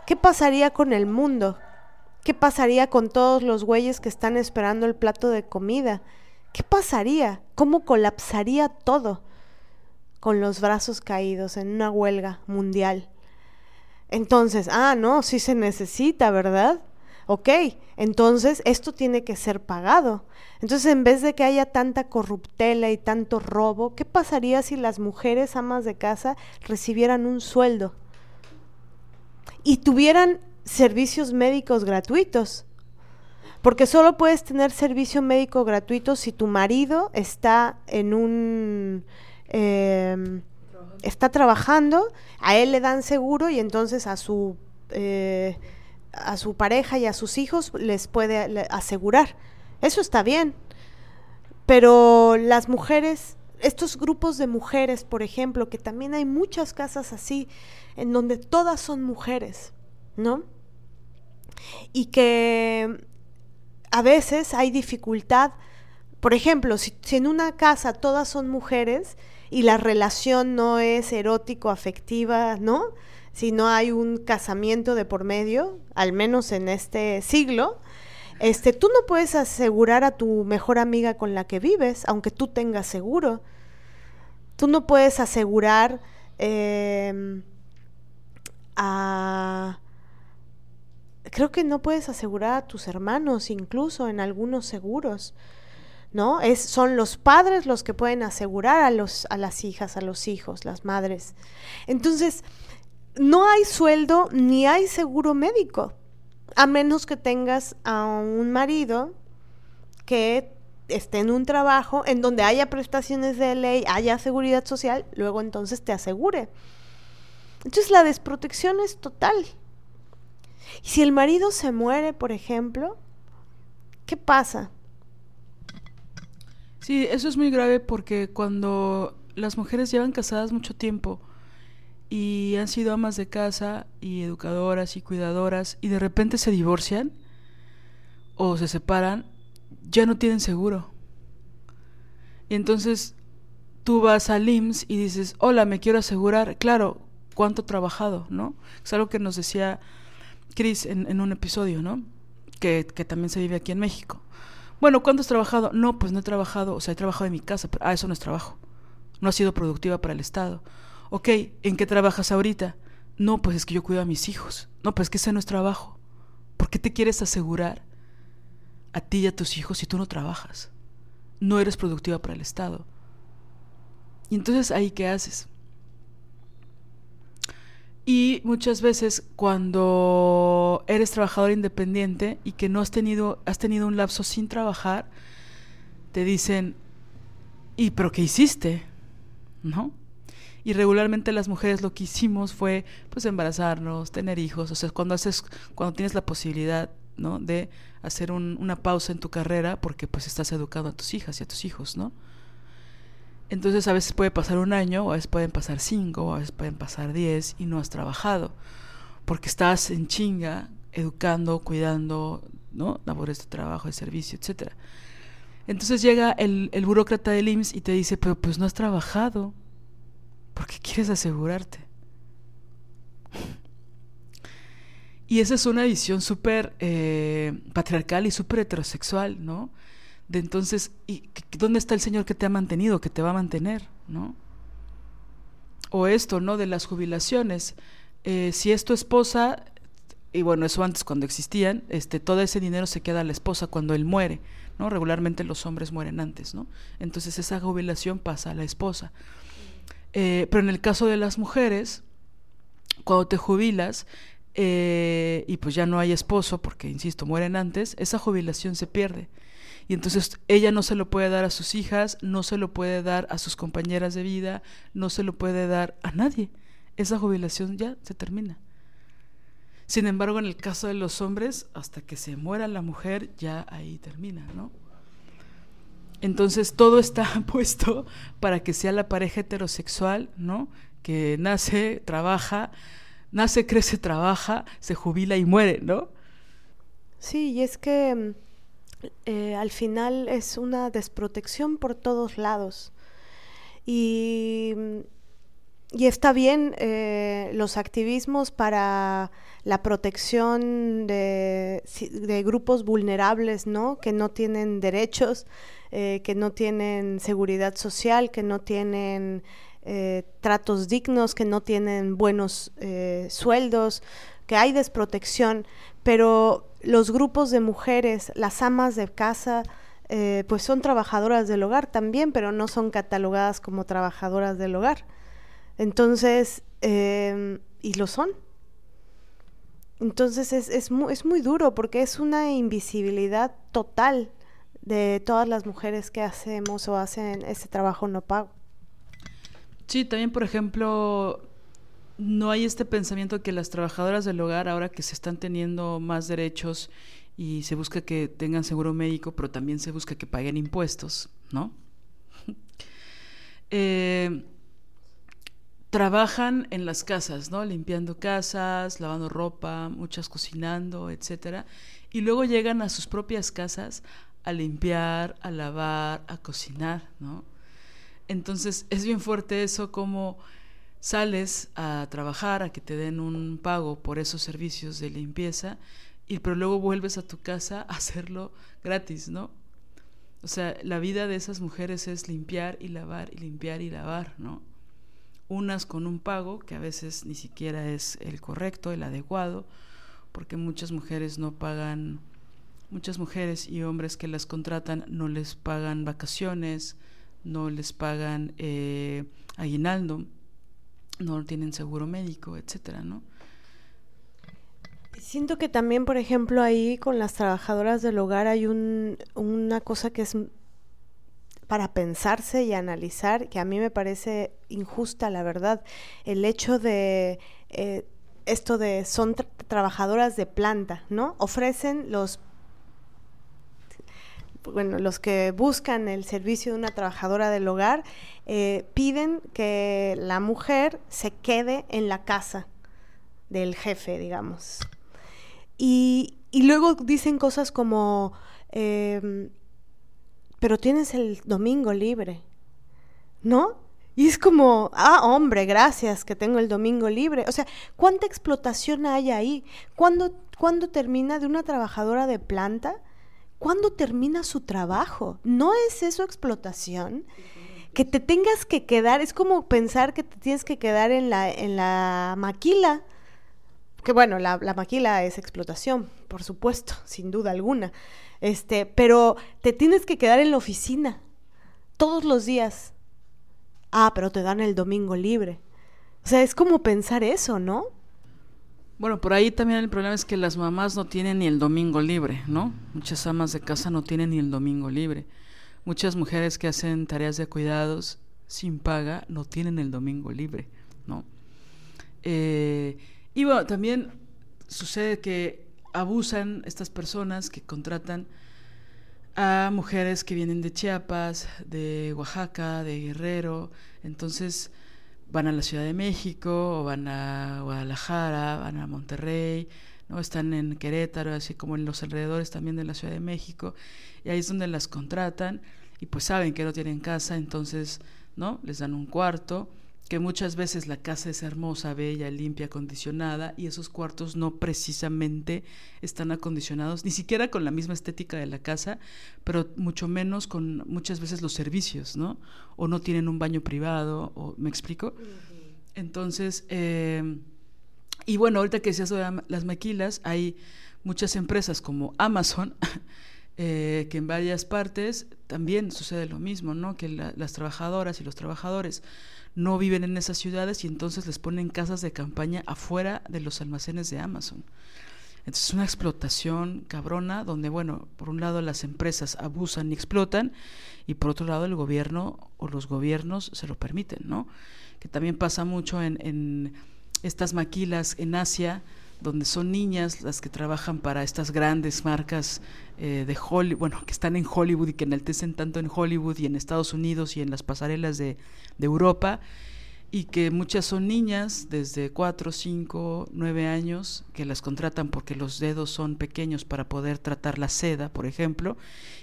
¿Qué pasaría con el mundo? ¿Qué pasaría con todos los güeyes que están esperando el plato de comida? ¿Qué pasaría? ¿Cómo colapsaría todo con los brazos caídos en una huelga mundial? Entonces, ah, no, sí se necesita, ¿verdad? Ok, entonces esto tiene que ser pagado. Entonces, en vez de que haya tanta corruptela y tanto robo, ¿qué pasaría si las mujeres amas de casa recibieran un sueldo y tuvieran servicios médicos gratuitos? Porque solo puedes tener servicio médico gratuito si tu marido está en un... Em, está trabajando, a él le dan seguro y entonces a su, eh, a su pareja y a sus hijos les puede asegurar. Eso está bien. Pero las mujeres, estos grupos de mujeres, por ejemplo, que también hay muchas casas así, en donde todas son mujeres, ¿no? Y que a veces hay dificultad. Por ejemplo, si, en una casa todas son mujeres, y la relación no es erótico afectiva, ¿no? Si no hay un casamiento de por medio, al menos en este siglo, este, tú no puedes asegurar a tu mejor amiga con la que vives, aunque tú tengas seguro. Tú no puedes asegurar em, a... Creo que no puedes asegurar a tus hermanos, incluso en algunos seguros. ¿no? Son los padres los que pueden asegurar a, los, a las hijas, a los hijos, las madres. Entonces, no hay sueldo ni hay seguro médico, a menos que tengas a un marido que esté en un trabajo en donde haya prestaciones de ley, haya seguridad social, luego entonces te asegure. Entonces la desprotección es total. Y si el marido se muere, por ejemplo, ¿qué pasa? Sí, eso es muy grave porque cuando las mujeres llevan casadas mucho tiempo y han sido amas de casa y educadoras y cuidadoras y de repente se divorcian o se separan, ya no tienen seguro. Y entonces tú vas al IMSS y dices, hola, me quiero asegurar. Claro, ¿cuánto he trabajado? ¿no? Es algo que nos decía Chris en, un episodio, ¿no? Que, que también se vive aquí en México. Bueno, ¿cuándo has trabajado? No, pues no he trabajado, o sea, he trabajado en mi casa, pero ah, eso no es trabajo. No ha sido productiva para el Estado. Ok, ¿en qué trabajas ahorita? No, pues es que yo cuido a mis hijos. No, pues es que ese no es trabajo. ¿Por qué te quieres asegurar a ti y a tus hijos si tú no trabajas? No eres productiva para el Estado. Y entonces ahí qué haces? Y muchas veces cuando eres trabajador independiente y que no has tenido, has tenido un lapso sin trabajar, te dicen, ¿y pero qué hiciste? ¿No? Y regularmente las mujeres lo que hicimos fue pues embarazarnos, tener hijos, o sea, cuando haces, cuando tienes la posibilidad ¿no? de hacer una pausa en tu carrera porque pues estás educando a tus hijas y a tus hijos, ¿no? Entonces a veces puede pasar un año, o a veces pueden pasar cinco, o a veces pueden pasar diez y no has trabajado, porque estás en chinga educando, cuidando, ¿no? Labores de trabajo, de servicio, etcétera. Entonces llega el, el burócrata del IMSS y te dice, pero pues no has trabajado, porque quieres asegurarte. Y esa es una visión súper eh, patriarcal y súper heterosexual, ¿no? de entonces, ¿y dónde está el Señor que te ha mantenido, que te va a mantener? ¿no? O esto, ¿no? De las jubilaciones. Eh, si es tu esposa, y bueno, eso antes cuando existían, este, todo ese dinero se queda a la esposa cuando él muere, ¿no? Regularmente los hombres mueren antes, ¿no? Entonces esa jubilación pasa a la esposa. Eh, pero en el caso de las mujeres, cuando te jubilas, eh, y pues ya no hay esposo, porque, insisto, mueren antes, esa jubilación se pierde. Y entonces ella no se lo puede dar a sus hijas, no se lo puede dar a sus compañeras de vida, no se lo puede dar a nadie. Esa jubilación ya se termina. Sin embargo, en el caso de los hombres, hasta que se muera la mujer, ya ahí termina, ¿no? Entonces todo está puesto para que sea la pareja heterosexual, ¿no? Que nace, trabaja, nace, crece, trabaja, se jubila y muere, ¿no? Sí, y es que mm, eh, al final es una desprotección por todos lados. Y, y está bien eh, los activismos para la protección de, de, grupos vulnerables, ¿no? Que no tienen derechos, eh, que no tienen seguridad social, que no tienen eh, tratos dignos, que no tienen buenos eh, sueldos, que hay desprotección, pero los grupos de mujeres, las amas de casa, pues son trabajadoras del hogar también, pero no son catalogadas como trabajadoras del hogar. Entonces, em, y lo son. Entonces es, es, es muy duro porque es una invisibilidad total de todas las mujeres que hacemos o hacen ese trabajo no pago. Sí, también, por ejemplo, no hay este pensamiento que las trabajadoras del hogar, ahora que se están teniendo más derechos y se busca que tengan seguro médico, pero también se busca que paguen impuestos, ¿no? eh, trabajan en las casas, ¿no? Limpiando casas, lavando ropa, muchas cocinando, etcétera, y luego llegan a sus propias casas a limpiar, a lavar, a cocinar, ¿no? Entonces es bien fuerte eso como sales a trabajar, a que te den un pago por esos servicios de limpieza, y pero luego vuelves a tu casa a hacerlo gratis, ¿no? O sea, la vida de esas mujeres es limpiar y lavar y limpiar y lavar, ¿no? unas con un pago que a veces ni siquiera es el correcto, el adecuado, porque muchas mujeres no pagan, muchas mujeres y hombres que las contratan no les pagan vacaciones, no les pagan eh, aguinaldo, no tienen seguro médico, etcétera, ¿no? Siento que también, por ejemplo, ahí con las trabajadoras del hogar hay un, una cosa que es para pensarse y analizar, que a mí me parece injusta, la verdad, el hecho de eh, esto de son trabajadoras de planta, ¿no? Ofrecen los bueno, los que buscan el servicio de una trabajadora del hogar eh, piden que la mujer se quede en la casa del jefe, digamos. Y, y luego dicen cosas como, eh, pero tienes el domingo libre, ¿no? Y es como, ah, hombre, gracias que tengo el domingo libre. O sea, ¿cuánta explotación hay ahí? ¿Cuándo, ¿cuándo termina de una trabajadora de planta? ¿Cuándo termina su trabajo? ¿No es eso explotación? Que te tengas que quedar, es como pensar que te tienes que quedar en la, en la maquila. Que bueno, la, la maquila es explotación, por supuesto, sin duda alguna. Este, pero te tienes que quedar en la oficina todos los días. Ah, pero te dan el domingo libre. O sea, es como pensar eso, ¿no? Bueno, por ahí también el problema es que las mamás no tienen ni el domingo libre, ¿no? Muchas amas de casa no tienen ni el domingo libre. Muchas mujeres que hacen tareas de cuidados sin paga no tienen el domingo libre, ¿no? Eh, y bueno, también sucede que abusan estas personas que contratan a mujeres que vienen de Chiapas, de Oaxaca, de Guerrero, entonces van a la Ciudad de México o van a Guadalajara, van a Monterrey, ¿no? Están en Querétaro, así como en los alrededores también de la Ciudad de México, y ahí es donde las contratan y pues saben que no tienen casa, entonces, ¿no? Les dan un cuarto que muchas veces la casa es hermosa, bella, limpia, acondicionada y esos cuartos no precisamente están acondicionados, ni siquiera con la misma estética de la casa, pero mucho menos con muchas veces los servicios, ¿no? O no tienen un baño privado, o, ¿me explico? Entonces, eh, y bueno, ahorita que decías de las maquilas, hay muchas empresas como Amazon, eh, que en varias partes también sucede lo mismo, ¿no? Que las trabajadoras y los trabajadores no viven en esas ciudades y entonces les ponen casas de campaña afuera de los almacenes de Amazon. Entonces es una explotación cabrona donde, bueno, por un lado las empresas abusan y explotan y por otro lado el gobierno o los gobiernos se lo permiten, ¿no? Que también pasa mucho en, en estas maquilas en Asia, donde son niñas las que trabajan para estas grandes marcas eh, de Hollywood, bueno, que están en Hollywood y que enaltecen tanto en Hollywood y en Estados Unidos y en las pasarelas de, de Europa, y que muchas son niñas desde 4, 5, 9 años que las contratan porque los dedos son pequeños para poder tratar la seda, por ejemplo,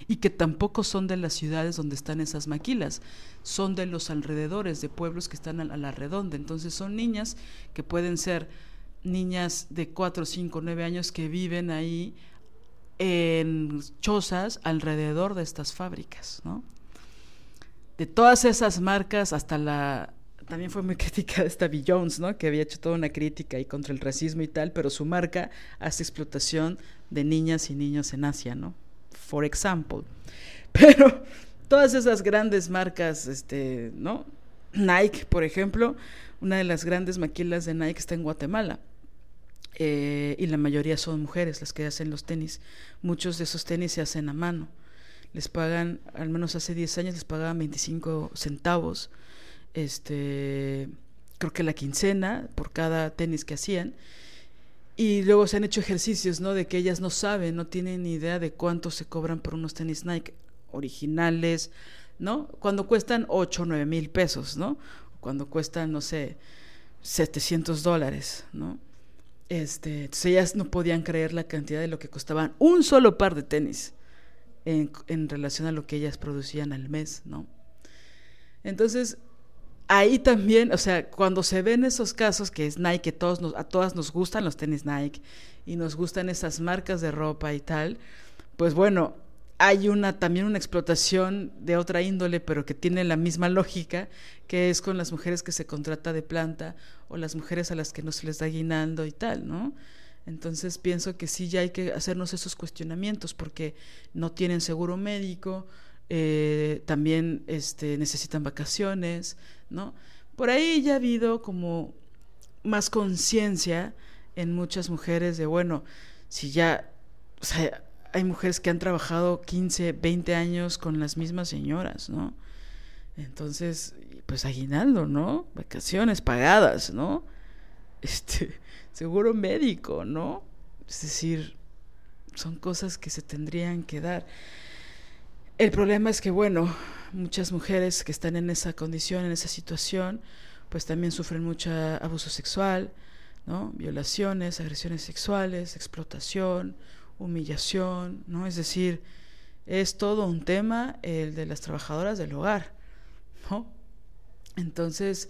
y que tampoco son de las ciudades donde están esas maquilas, son de los alrededores, de pueblos que están a la redonda. Entonces son niñas que pueden ser niñas de 4, 5, 9 años que viven ahí en chozas alrededor de estas fábricas, ¿no? De todas esas marcas hasta la también fue muy criticada esta B. Jones, ¿no? Que había hecho toda una crítica y contra el racismo y tal, pero su marca hace explotación de niñas y niños en Asia, ¿no? For example. Pero todas esas grandes marcas, este, ¿no? Nike, por ejemplo, una de las grandes maquilas de Nike está en Guatemala. Eh, y la mayoría son mujeres las que hacen los tenis. Muchos de esos tenis se hacen a mano. Les pagan, al menos hace 10 años, les pagaban 25 centavos. Este, creo que la quincena por cada tenis que hacían. Y luego se han hecho ejercicios, ¿no? De que ellas no saben, no tienen ni idea de cuánto se cobran por unos tenis Nike originales, ¿no? Cuando cuestan 8 o 9 mil pesos, ¿no? Cuando cuestan, no sé, 700 dólares, ¿no? Este, entonces ellas no podían creer la cantidad de lo que costaban un solo par de tenis en, en relación a lo que ellas producían al mes, ¿no? Entonces, ahí también, o sea, cuando se ven esos casos que es Nike, todos nos, a todas nos gustan los tenis Nike y nos gustan esas marcas de ropa y tal, pues bueno, hay una también una explotación de otra índole, pero que tiene la misma lógica, que es con las mujeres que se contrata de planta o las mujeres a las que no se les da guinando y tal, ¿no? Entonces pienso que sí ya hay que hacernos esos cuestionamientos porque no tienen seguro médico, eh, también este, necesitan vacaciones, ¿no? Por ahí ya ha habido como más conciencia en muchas mujeres de, bueno, si ya, o sea, hay mujeres que han trabajado 15, 20 años con las mismas señoras, ¿no? Entonces, pues aguinaldo, ¿no? Vacaciones pagadas, ¿no? Este, seguro médico, ¿no? Es decir, son cosas que se tendrían que dar. El problema es que, bueno, muchas mujeres que están en esa condición, en esa situación, pues también sufren mucho abuso sexual, ¿no? Violaciones, agresiones sexuales, explotación, humillación, ¿no? Es decir, es todo un tema el de las trabajadoras del hogar, ¿no? Entonces,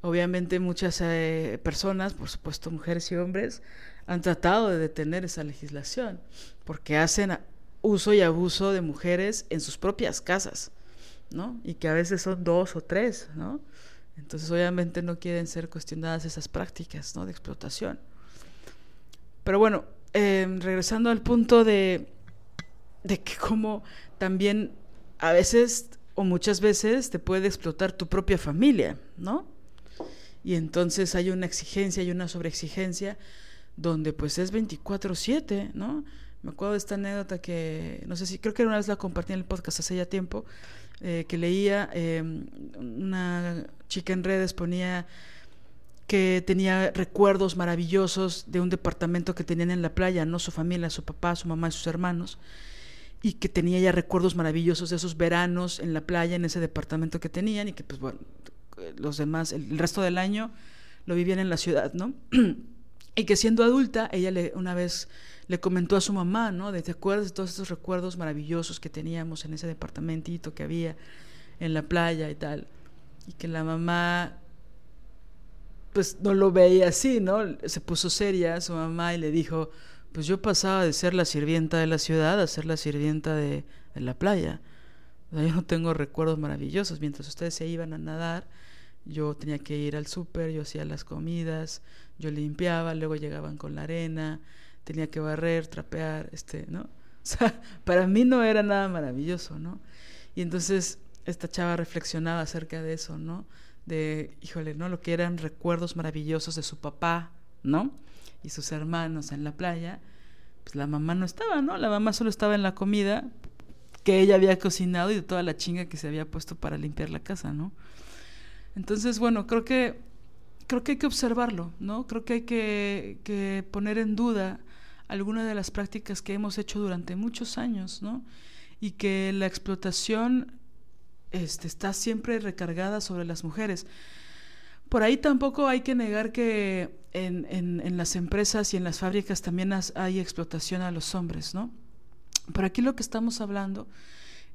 obviamente muchas eh, personas, por supuesto mujeres y hombres, han tratado de detener esa legislación, porque hacen uso y abuso de mujeres en sus propias casas, ¿no? Y que a veces son dos o tres, ¿no? Entonces obviamente no quieren ser cuestionadas esas prácticas, ¿no? De explotación. Pero bueno, em, regresando al punto de, de que como también a veces o muchas veces te puede explotar tu propia familia, ¿no? Y entonces hay una exigencia y una sobreexigencia donde pues es 24/7, ¿no? Me acuerdo de esta anécdota que, no sé si, creo que una vez la compartí en el podcast hace ya tiempo, eh, que leía, em, una chica en redes ponía que tenía recuerdos maravillosos de un departamento que tenían en la playa, no su familia, su papá, su mamá y sus hermanos, y que tenía ya recuerdos maravillosos de esos veranos en la playa, en ese departamento que tenían, y que pues bueno, los demás, el resto del año lo vivían en la ciudad, ¿no? y que siendo adulta, ella una vez le comentó a su mamá, ¿no? De, ¿Te acuerdas de todos estos recuerdos maravillosos que teníamos en ese departamentito que había en la playa y tal? Y que la mamá, pues no lo veía así, ¿no? Se puso seria su mamá y le dijo, pues yo pasaba de ser la sirvienta de la ciudad a ser la sirvienta de, la playa. O sea, yo no tengo recuerdos maravillosos. Mientras ustedes se iban a nadar, yo tenía que ir al súper, yo hacía las comidas, yo limpiaba, luego llegaban con la arena, tenía que barrer, trapear, este, ¿no? O sea, para mí no era nada maravilloso, ¿no? Y entonces esta chava reflexionaba acerca de eso, ¿no? De, híjole, ¿no? Lo que eran recuerdos maravillosos de su papá, ¿no? Y sus hermanos en la playa, pues la mamá no estaba, ¿no? La mamá solo estaba en la comida que ella había cocinado y de toda la chinga que se había puesto para limpiar la casa, ¿no? Entonces, bueno, creo que creo que hay que observarlo, ¿no? Creo que hay que, que poner en duda algunas de las prácticas que hemos hecho durante muchos años, ¿no? Y que la explotación este, está siempre recargada sobre las mujeres. Por ahí tampoco hay que negar que en, en, las empresas y en las fábricas también hay explotación a los hombres, ¿no? Pero aquí lo que estamos hablando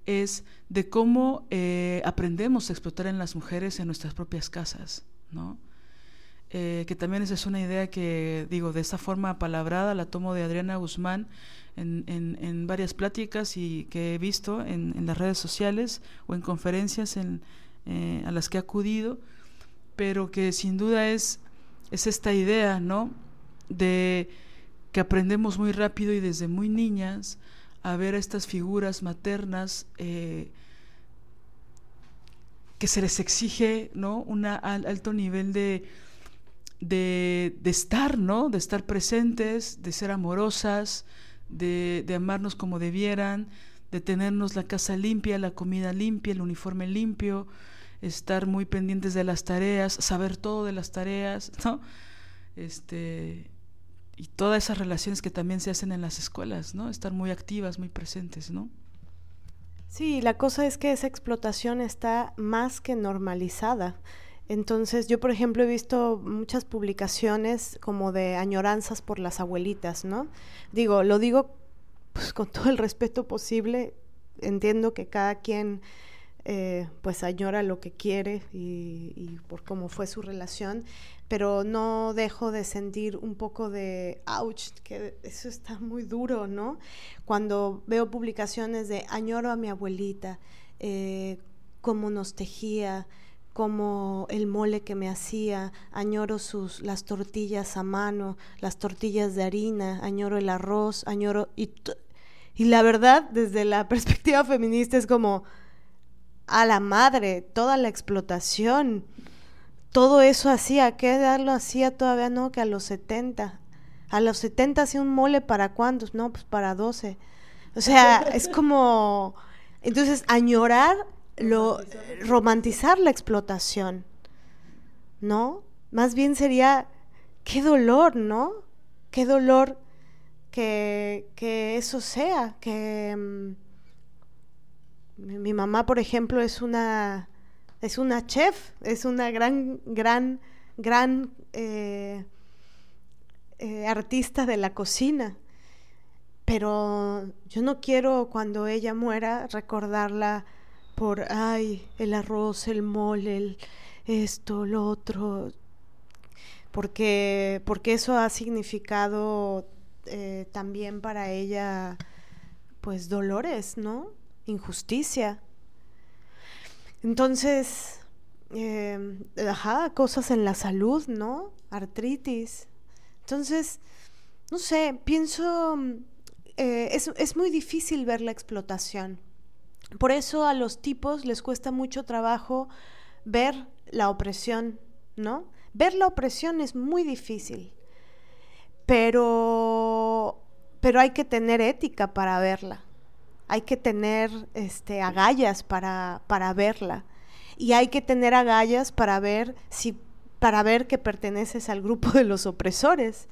es de cómo eh, aprendemos a explotar en las mujeres en nuestras propias casas, ¿no? Eh, que también esa es una idea que, digo, de esa forma palabrada la tomo de Adriana Guzmán en, varias pláticas y que he visto en, las redes sociales o en conferencias en, eh, a las que he acudido, pero que sin duda es, es esta idea, ¿no? De que aprendemos muy rápido y desde muy niñas a ver a estas figuras maternas eh, que se les exige un alto nivel de, de, estar, ¿no? de estar presentes, de ser amorosas, de, de amarnos como debieran, de tenernos la casa limpia, la comida limpia, el uniforme limpio, estar muy pendientes de las tareas, saber todo de las tareas, ¿no? Este, y todas esas relaciones que también se hacen en las escuelas, ¿no? Estar muy activas, muy presentes, ¿no? Sí, la cosa es que esa explotación está más que normalizada. Entonces, yo, por ejemplo, he visto muchas publicaciones como de añoranzas por las abuelitas, ¿no? Digo, lo digo pues con todo el respeto posible. Entiendo que cada quien eh, pues añora lo que quiere y, por cómo fue su relación, pero no dejo de sentir un poco de ouch, que eso está muy duro, ¿no? Cuando veo publicaciones de añoro a mi abuelita, eh, cómo nos tejía, como el mole que me hacía, añoro sus las tortillas a mano, las tortillas de harina, añoro el arroz, añoro y, y la verdad desde la perspectiva feminista es como a la madre, toda la explotación, todo eso hacía, ¿a qué edad lo hacía todavía? No, que a los 70. A los 70 hacía un mole para cuántos? No, pues para 12. O sea, es como... Entonces, añorar, lo, romantizar la explotación, ¿no? Más bien sería, qué dolor, ¿no? Qué dolor que, que eso sea, que... Mm, mi mamá, por ejemplo, es una es una chef, es una gran, gran, gran eh, eh, artista de la cocina. Pero yo no quiero cuando ella muera recordarla por, ay, el arroz, el mole, esto, lo otro, porque, porque eso ha significado eh, también para ella, pues, dolores, ¿no? Injusticia. Entonces, eh, ajá, cosas en la salud, ¿no? Artritis. Entonces, no sé, pienso, eh, es, es muy difícil ver la explotación. Por eso a los tipos les cuesta mucho trabajo ver la opresión, ¿no? Ver la opresión es muy difícil, pero, pero hay que tener ética para verla hay que tener este, agallas para, para verla. Y hay que tener agallas para ver si para ver que perteneces al grupo de los opresores.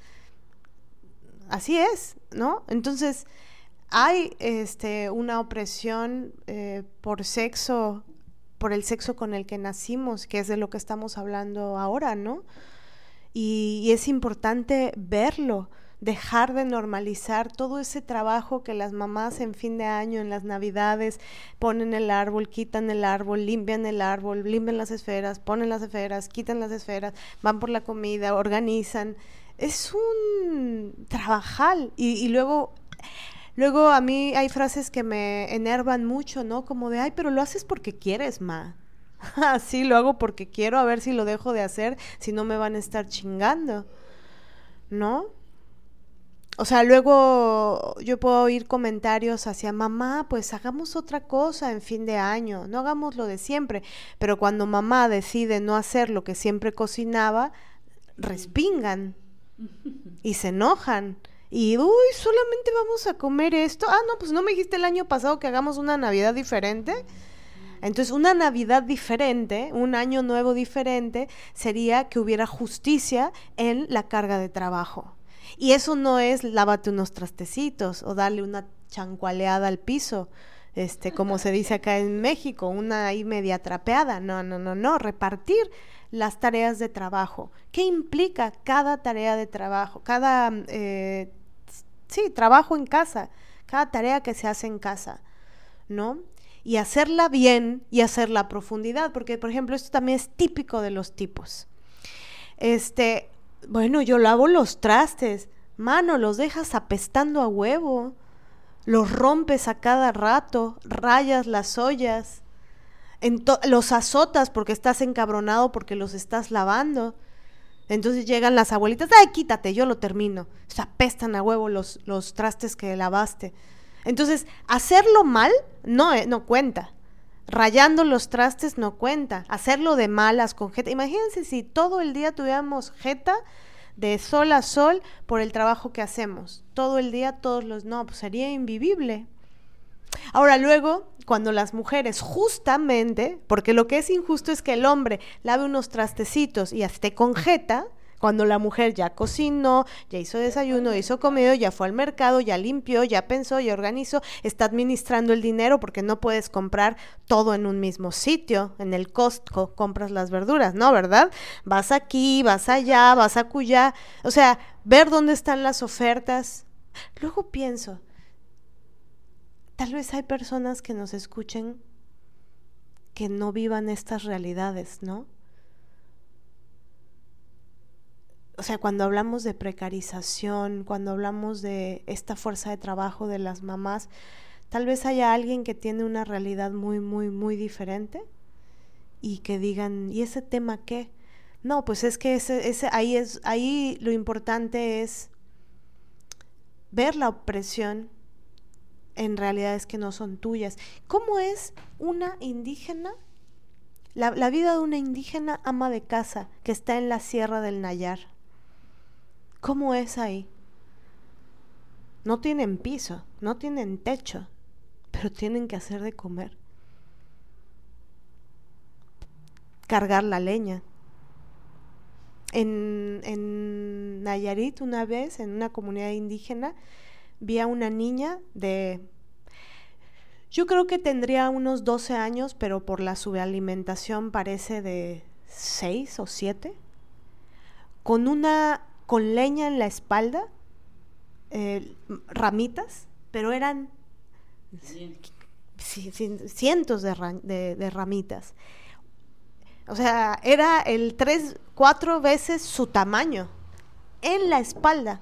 Así es, ¿no? Entonces, hay este, una opresión eh, por sexo, por el sexo con el que nacimos, que es de lo que estamos hablando ahora, ¿no? y es importante verlo dejar de normalizar todo ese trabajo que las mamás en fin de año, en las navidades, ponen el árbol, quitan el árbol, limpian el árbol, limpian las esferas, ponen las esferas, quitan las esferas, van por la comida, organizan. Es un trabajal y, luego... Luego a mí hay frases que me enervan mucho, ¿no? Como de, ay, pero lo haces porque quieres, ma. sí, lo hago porque quiero, a ver si lo dejo de hacer, si no me van a estar chingando, ¿no? O sea, luego yo puedo oír comentarios hacia mamá, pues hagamos otra cosa en fin de año, no hagamos lo de siempre. Pero cuando mamá decide no hacer lo que siempre cocinaba, respingan y se enojan. Y, uy, solamente vamos a comer esto. Ah, no, pues no me dijiste el año pasado que hagamos una Navidad diferente. Entonces, una Navidad diferente, un año nuevo diferente, sería que hubiera justicia en la carga de trabajo. Y eso no es lávate unos trastecitos o darle una chancualeada al piso, este, como se dice acá en México, una ahí media trapeada. No, no, no, no, repartir las tareas de trabajo. ¿Qué implica cada tarea de trabajo? Cada, eh, sí, trabajo en casa, cada tarea que se hace en casa, ¿no? Y hacerla bien y hacerla a profundidad, porque, por ejemplo, esto también es típico de los tipos. Este, bueno, yo lavo los trastes. Mano, los dejas apestando a huevo. Los rompes a cada rato, rayas las ollas. los azotas porque estás encabronado porque los estás lavando. Entonces llegan las abuelitas, ay, quítate, yo lo termino. Se apestan a huevo los, los trastes que lavaste. Entonces, hacerlo mal no, eh, no cuenta. Rayando los trastes no cuenta. Hacerlo de malas con jeta. Imagínense si todo el día tuviéramos jeta de sol a sol por el trabajo que hacemos. Todo el día, todos los... No, pues sería invivible. Ahora luego, cuando las mujeres justamente, porque lo que es injusto es que el hombre lave unos trastecitos y esté con jeta, cuando la mujer ya cocinó, ya hizo desayuno, hizo comido, ya fue al mercado, ya limpió, ya pensó, ya organizó, está administrando el dinero porque no puedes comprar todo en un mismo sitio. En el Costco compras las verduras, ¿no? ¿Verdad? Vas aquí, vas allá, vas a cuya. O sea, ver dónde están las ofertas. Luego pienso, tal vez hay personas que nos escuchen que no vivan estas realidades, ¿no? o sea, cuando hablamos de precarización, cuando hablamos de esta fuerza de trabajo de las mamás, tal vez haya alguien que tiene una realidad muy, muy, muy diferente y que digan, ¿y ese tema qué? No, pues es que ese, ese, ahí, es, ahí lo importante es ver la opresión en realidades que no son tuyas. ¿Cómo es una indígena? La, vida de una indígena ama de casa que está en la sierra del Nayar ¿Cómo es ahí? No tienen piso, no tienen techo, pero tienen que hacer de comer. Cargar la leña. En, en Nayarit una vez, en una comunidad indígena, vi a una niña de yo creo que tendría unos 12 años, pero por la subalimentación parece de 6 o 7, con una con leña en la espalda, eh, ramitas, pero eran cientos de, ramitas. O sea, era el tres, cuatro veces su tamaño en la espalda.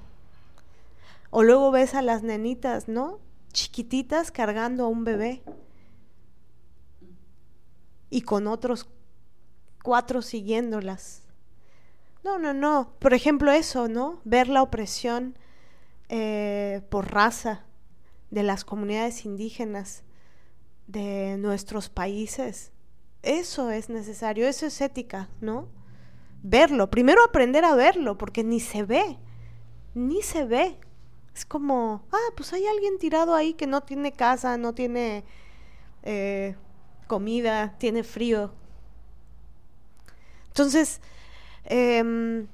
O luego ves a las nenitas, ¿no? Chiquititas cargando a un bebé. Y con otros cuatro siguiéndolas. No, no, no. Por ejemplo, eso, ¿no? Ver la opresión eh, por raza de las comunidades indígenas de nuestros países. Eso es necesario, eso es ética, ¿no? Verlo, primero aprender a verlo, porque ni se ve, ni se ve. Es como, ah, pues hay alguien tirado ahí que no tiene casa, no tiene eh, comida, tiene frío. Entonces, Em,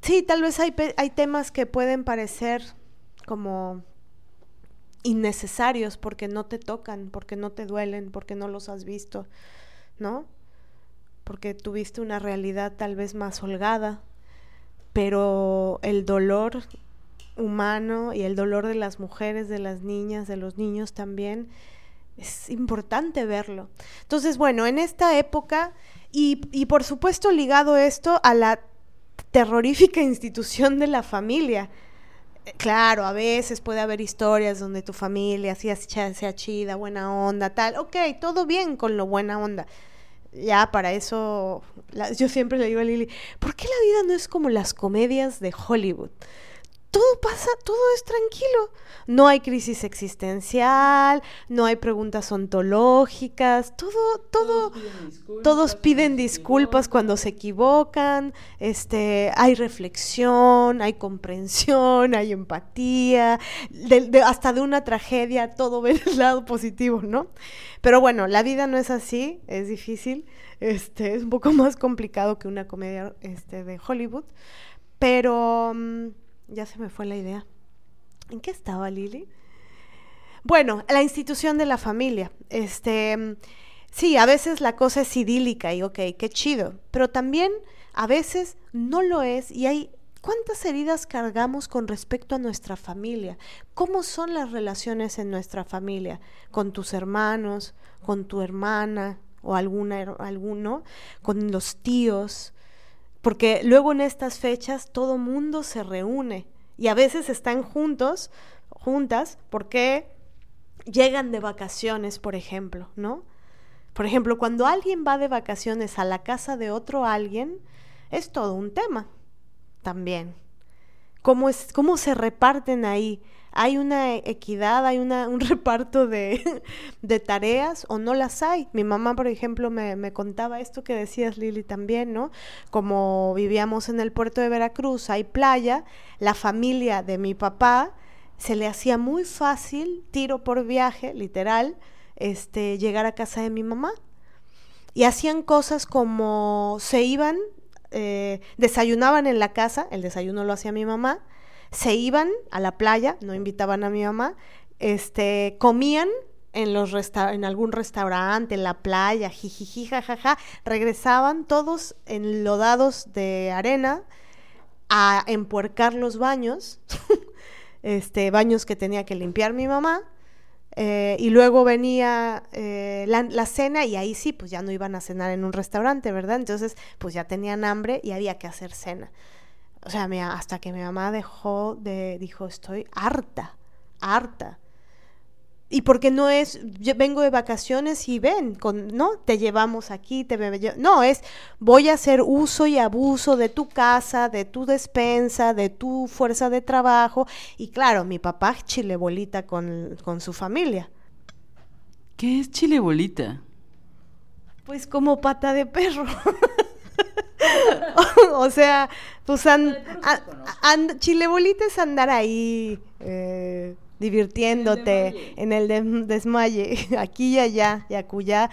sí, tal vez hay, hay temas que pueden parecer como innecesarios porque no te tocan, porque no te duelen, porque no los has visto, ¿no? Porque tuviste una realidad tal vez más holgada, pero el dolor humano y el dolor de las mujeres, de las niñas, de los niños también, es importante verlo. Entonces, bueno, en esta época y, por supuesto ligado esto a la terrorífica institución de la familia. Eh, claro, a veces puede haber historias donde tu familia sea chida, buena onda, tal. Ok, todo bien con lo buena onda. Ya, para eso, yo siempre le digo a Lili, ¿por qué la vida no es como las comedias de Hollywood? Todo pasa, todo es tranquilo. No hay crisis existencial, no hay preguntas ontológicas, todo, todo, todos piden disculpas, cuando se equivocan, este, hay reflexión, hay comprensión, hay empatía, hasta de una tragedia todo ve el lado positivo, ¿no? Pero bueno, la vida no es así, es difícil, este, es un poco más complicado que una comedia este, de Hollywood, pero... Mm, ya se me fue la idea. ¿En qué estaba Lili? Bueno, la institución de la familia. Este, sí, a veces la cosa es idílica y ok, qué chido, pero también a veces no lo es y hay ¿Cuántas heridas cargamos con respecto a nuestra familia? ¿Cómo son las relaciones en nuestra familia? ¿Con tus hermanos? ¿Con tu hermana? ¿O alguna, alguno? ¿Con los tíos? Porque luego en estas fechas todo mundo se reúne y a veces están juntos, juntas, porque llegan de vacaciones, por ejemplo, ¿no? Por ejemplo, cuando alguien va de vacaciones a la casa de otro alguien, es todo un tema también. ¿Cómo, es, cómo se reparten ahí? ¿Hay una equidad, hay un reparto de, de, tareas o no las hay? Mi mamá, por ejemplo, me, me, contaba esto que decías, Lili, también, ¿no? Como vivíamos en el puerto de Veracruz, hay playa, la familia de mi papá se le hacía muy fácil, tiro por viaje, literal, este, llegar a casa de mi mamá. Y hacían cosas como se iban, eh, desayunaban en la casa, el desayuno lo hacía mi mamá, se iban a la playa, no invitaban a mi mamá, este, comían en, los en algún restaurante, en la playa, jijiji, jajaja, regresaban todos enlodados de arena a empuercar los baños, este, baños que tenía que limpiar mi mamá, eh, y luego venía eh, la, cena y ahí sí, pues ya no iban a cenar en un restaurante, ¿verdad? Entonces, pues ya tenían hambre y había que hacer cena. O sea, hasta que mi mamá dejó de, dijo, estoy harta, harta. Y porque no es, yo vengo de vacaciones y ven, con, ¿no? Te llevamos aquí, te no, es, voy a hacer uso y abuso de tu casa, de tu despensa, de tu fuerza de trabajo. Y claro, mi papá es chilebolita con, con su familia. ¿Qué es chilebolita? Pues como pata de perro. o, sea, pues chilebolita es andar ahí. Eh, divirtiéndote en el, desmaye, aquí y allá y acuya,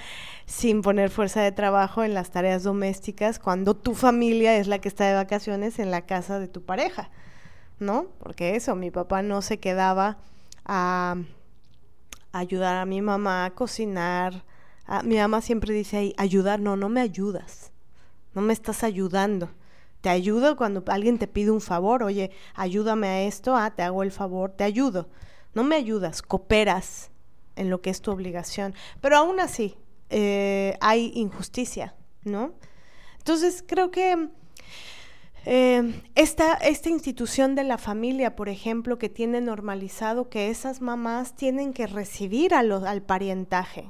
sin poner fuerza de trabajo en las tareas domésticas, cuando tu familia es la que está de vacaciones en la casa de tu pareja, ¿no? Porque eso, mi papá no se quedaba a, ayudar a mi mamá a cocinar. mi mamá siempre dice ahí, ayudar, no, no me ayudas, no me estás ayudando te ayudo cuando alguien te pide un favor, oye, ayúdame a esto, ah, te hago el favor, te ayudo no me ayudas, cooperas en lo que es tu obligación, pero aún así eh, hay injusticia, ¿no? Entonces creo que eh, esta, esta institución de la familia, por ejemplo, que tiene normalizado que esas mamás tienen que recibir al parientaje,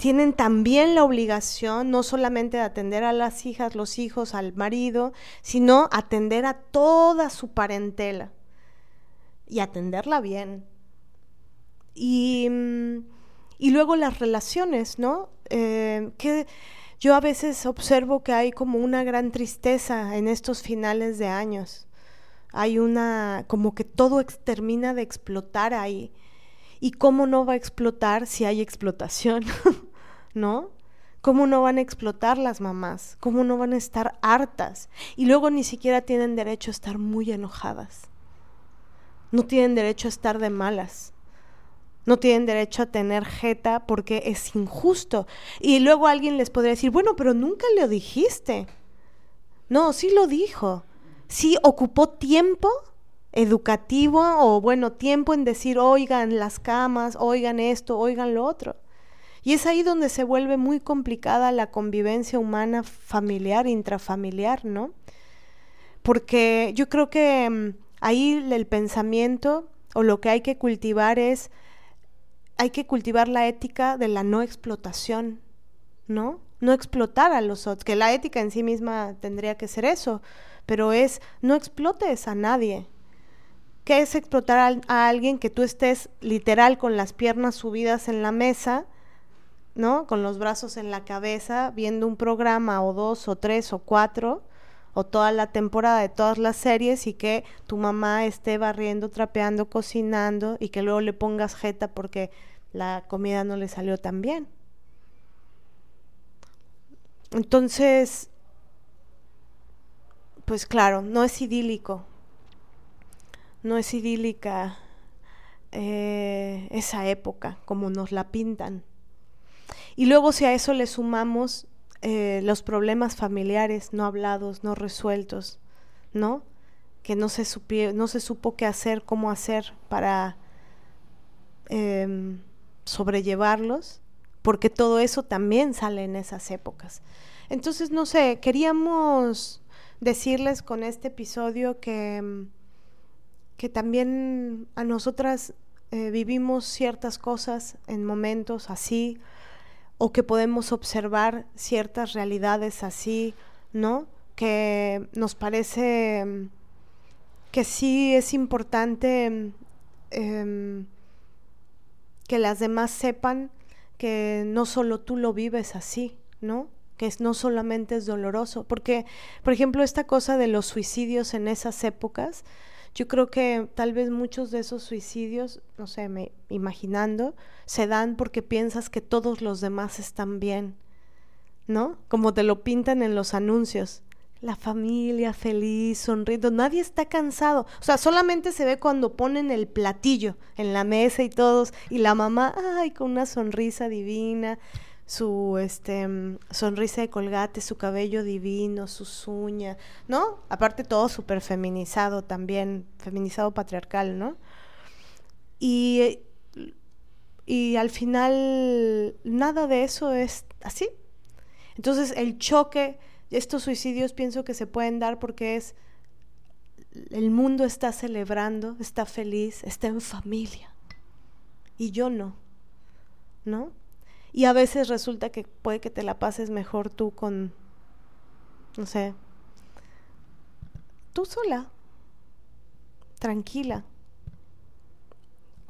tienen también la obligación no solamente de atender a las hijas, los hijos, al marido, sino atender a toda su parentela y atenderla bien. Y, mm, luego las relaciones, ¿no? Eh, que yo a veces observo que hay como una gran tristeza en estos finales de años. Hay una, como que todo termina de explotar ahí. ¿Y cómo no va a explotar si hay explotación? ¿No? ¿Cómo no van a explotar las mamás? ¿Cómo no van a estar hartas? Y luego ni siquiera tienen derecho a estar muy enojadas. No tienen derecho a estar de malas. No tienen derecho a tener jeta porque es injusto. Y luego alguien les podría decir, bueno, pero nunca lo dijiste. No, sí lo dijo. Sí ocupó tiempo educativo o bueno, tiempo en decir, oigan las camas, oigan esto, oigan lo otro. Y es ahí donde se vuelve muy complicada la convivencia humana familiar, intrafamiliar, ¿no? Porque yo creo que mm, Ahí el pensamiento o lo que hay que cultivar es, hay que cultivar la ética de la no explotación, ¿no? No explotar a los otros, que la ética en sí misma tendría que ser eso, pero es no explotes a nadie. ¿Qué es explotar a, alguien que tú estés literal con las piernas subidas en la mesa, ¿no? Con los brazos en la cabeza, viendo un programa o dos o tres o cuatro, o toda la temporada de todas las series y que tu mamá esté barriendo, trapeando, cocinando y que luego le pongas jeta porque la comida no le salió tan bien. Entonces, pues claro, no es idílico, no es idílica eh, esa época como nos la pintan. Y luego si a eso le sumamos eh, los problemas familiares no hablados, no resueltos, ¿no? Que no se, no se supo qué hacer, cómo hacer para em, sobrellevarlos, porque todo eso también sale en esas épocas. Entonces, no sé, queríamos decirles con este episodio que, que también a nosotras eh, vivimos ciertas cosas en momentos así, o que podemos observar ciertas realidades así, ¿no? Que nos parece mm, que sí es importante em, que las demás sepan que no solo tú lo vives así, ¿no? Que es, no solamente es doloroso, porque, por ejemplo, esta cosa de los suicidios en esas épocas, yo creo que tal vez muchos de esos suicidios, no sé, me, imaginando, se dan porque piensas que todos los demás están bien, ¿no? Como te lo pintan en los anuncios. La familia feliz, sonriendo, nadie está cansado. O sea, solamente se ve cuando ponen el platillo en la mesa y todos, y la mamá, ay, con una sonrisa divina su este sonrisa de colgate, su cabello divino, sus uñas, ¿no? Aparte todo súper feminizado también, feminizado patriarcal, ¿no? Y, y al final nada de eso es así. Entonces el choque, estos suicidios pienso que se pueden dar porque es el mundo está celebrando, está feliz, está en familia. Y yo no, ¿no? Y a veces resulta que puede que te la pases mejor tú con, no sé, tú sola, tranquila.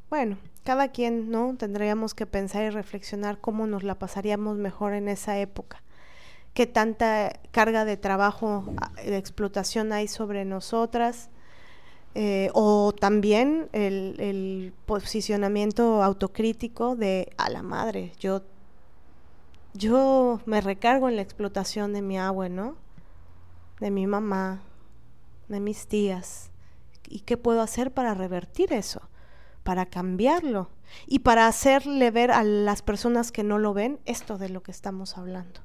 Bueno, cada quien, ¿no? Tendríamos que pensar y reflexionar cómo nos la pasaríamos mejor en esa época. Qué tanta carga de trabajo, ah, de explotación hay sobre nosotras. Eh, o también el, el, posicionamiento autocrítico de a la madre, yo yo me recargo en la explotación de mi agua, ¿no? De mi mamá, de mis tías. ¿Y qué puedo hacer para revertir eso? Para cambiarlo y para hacerle ver a las personas que no lo ven esto de lo que estamos hablando.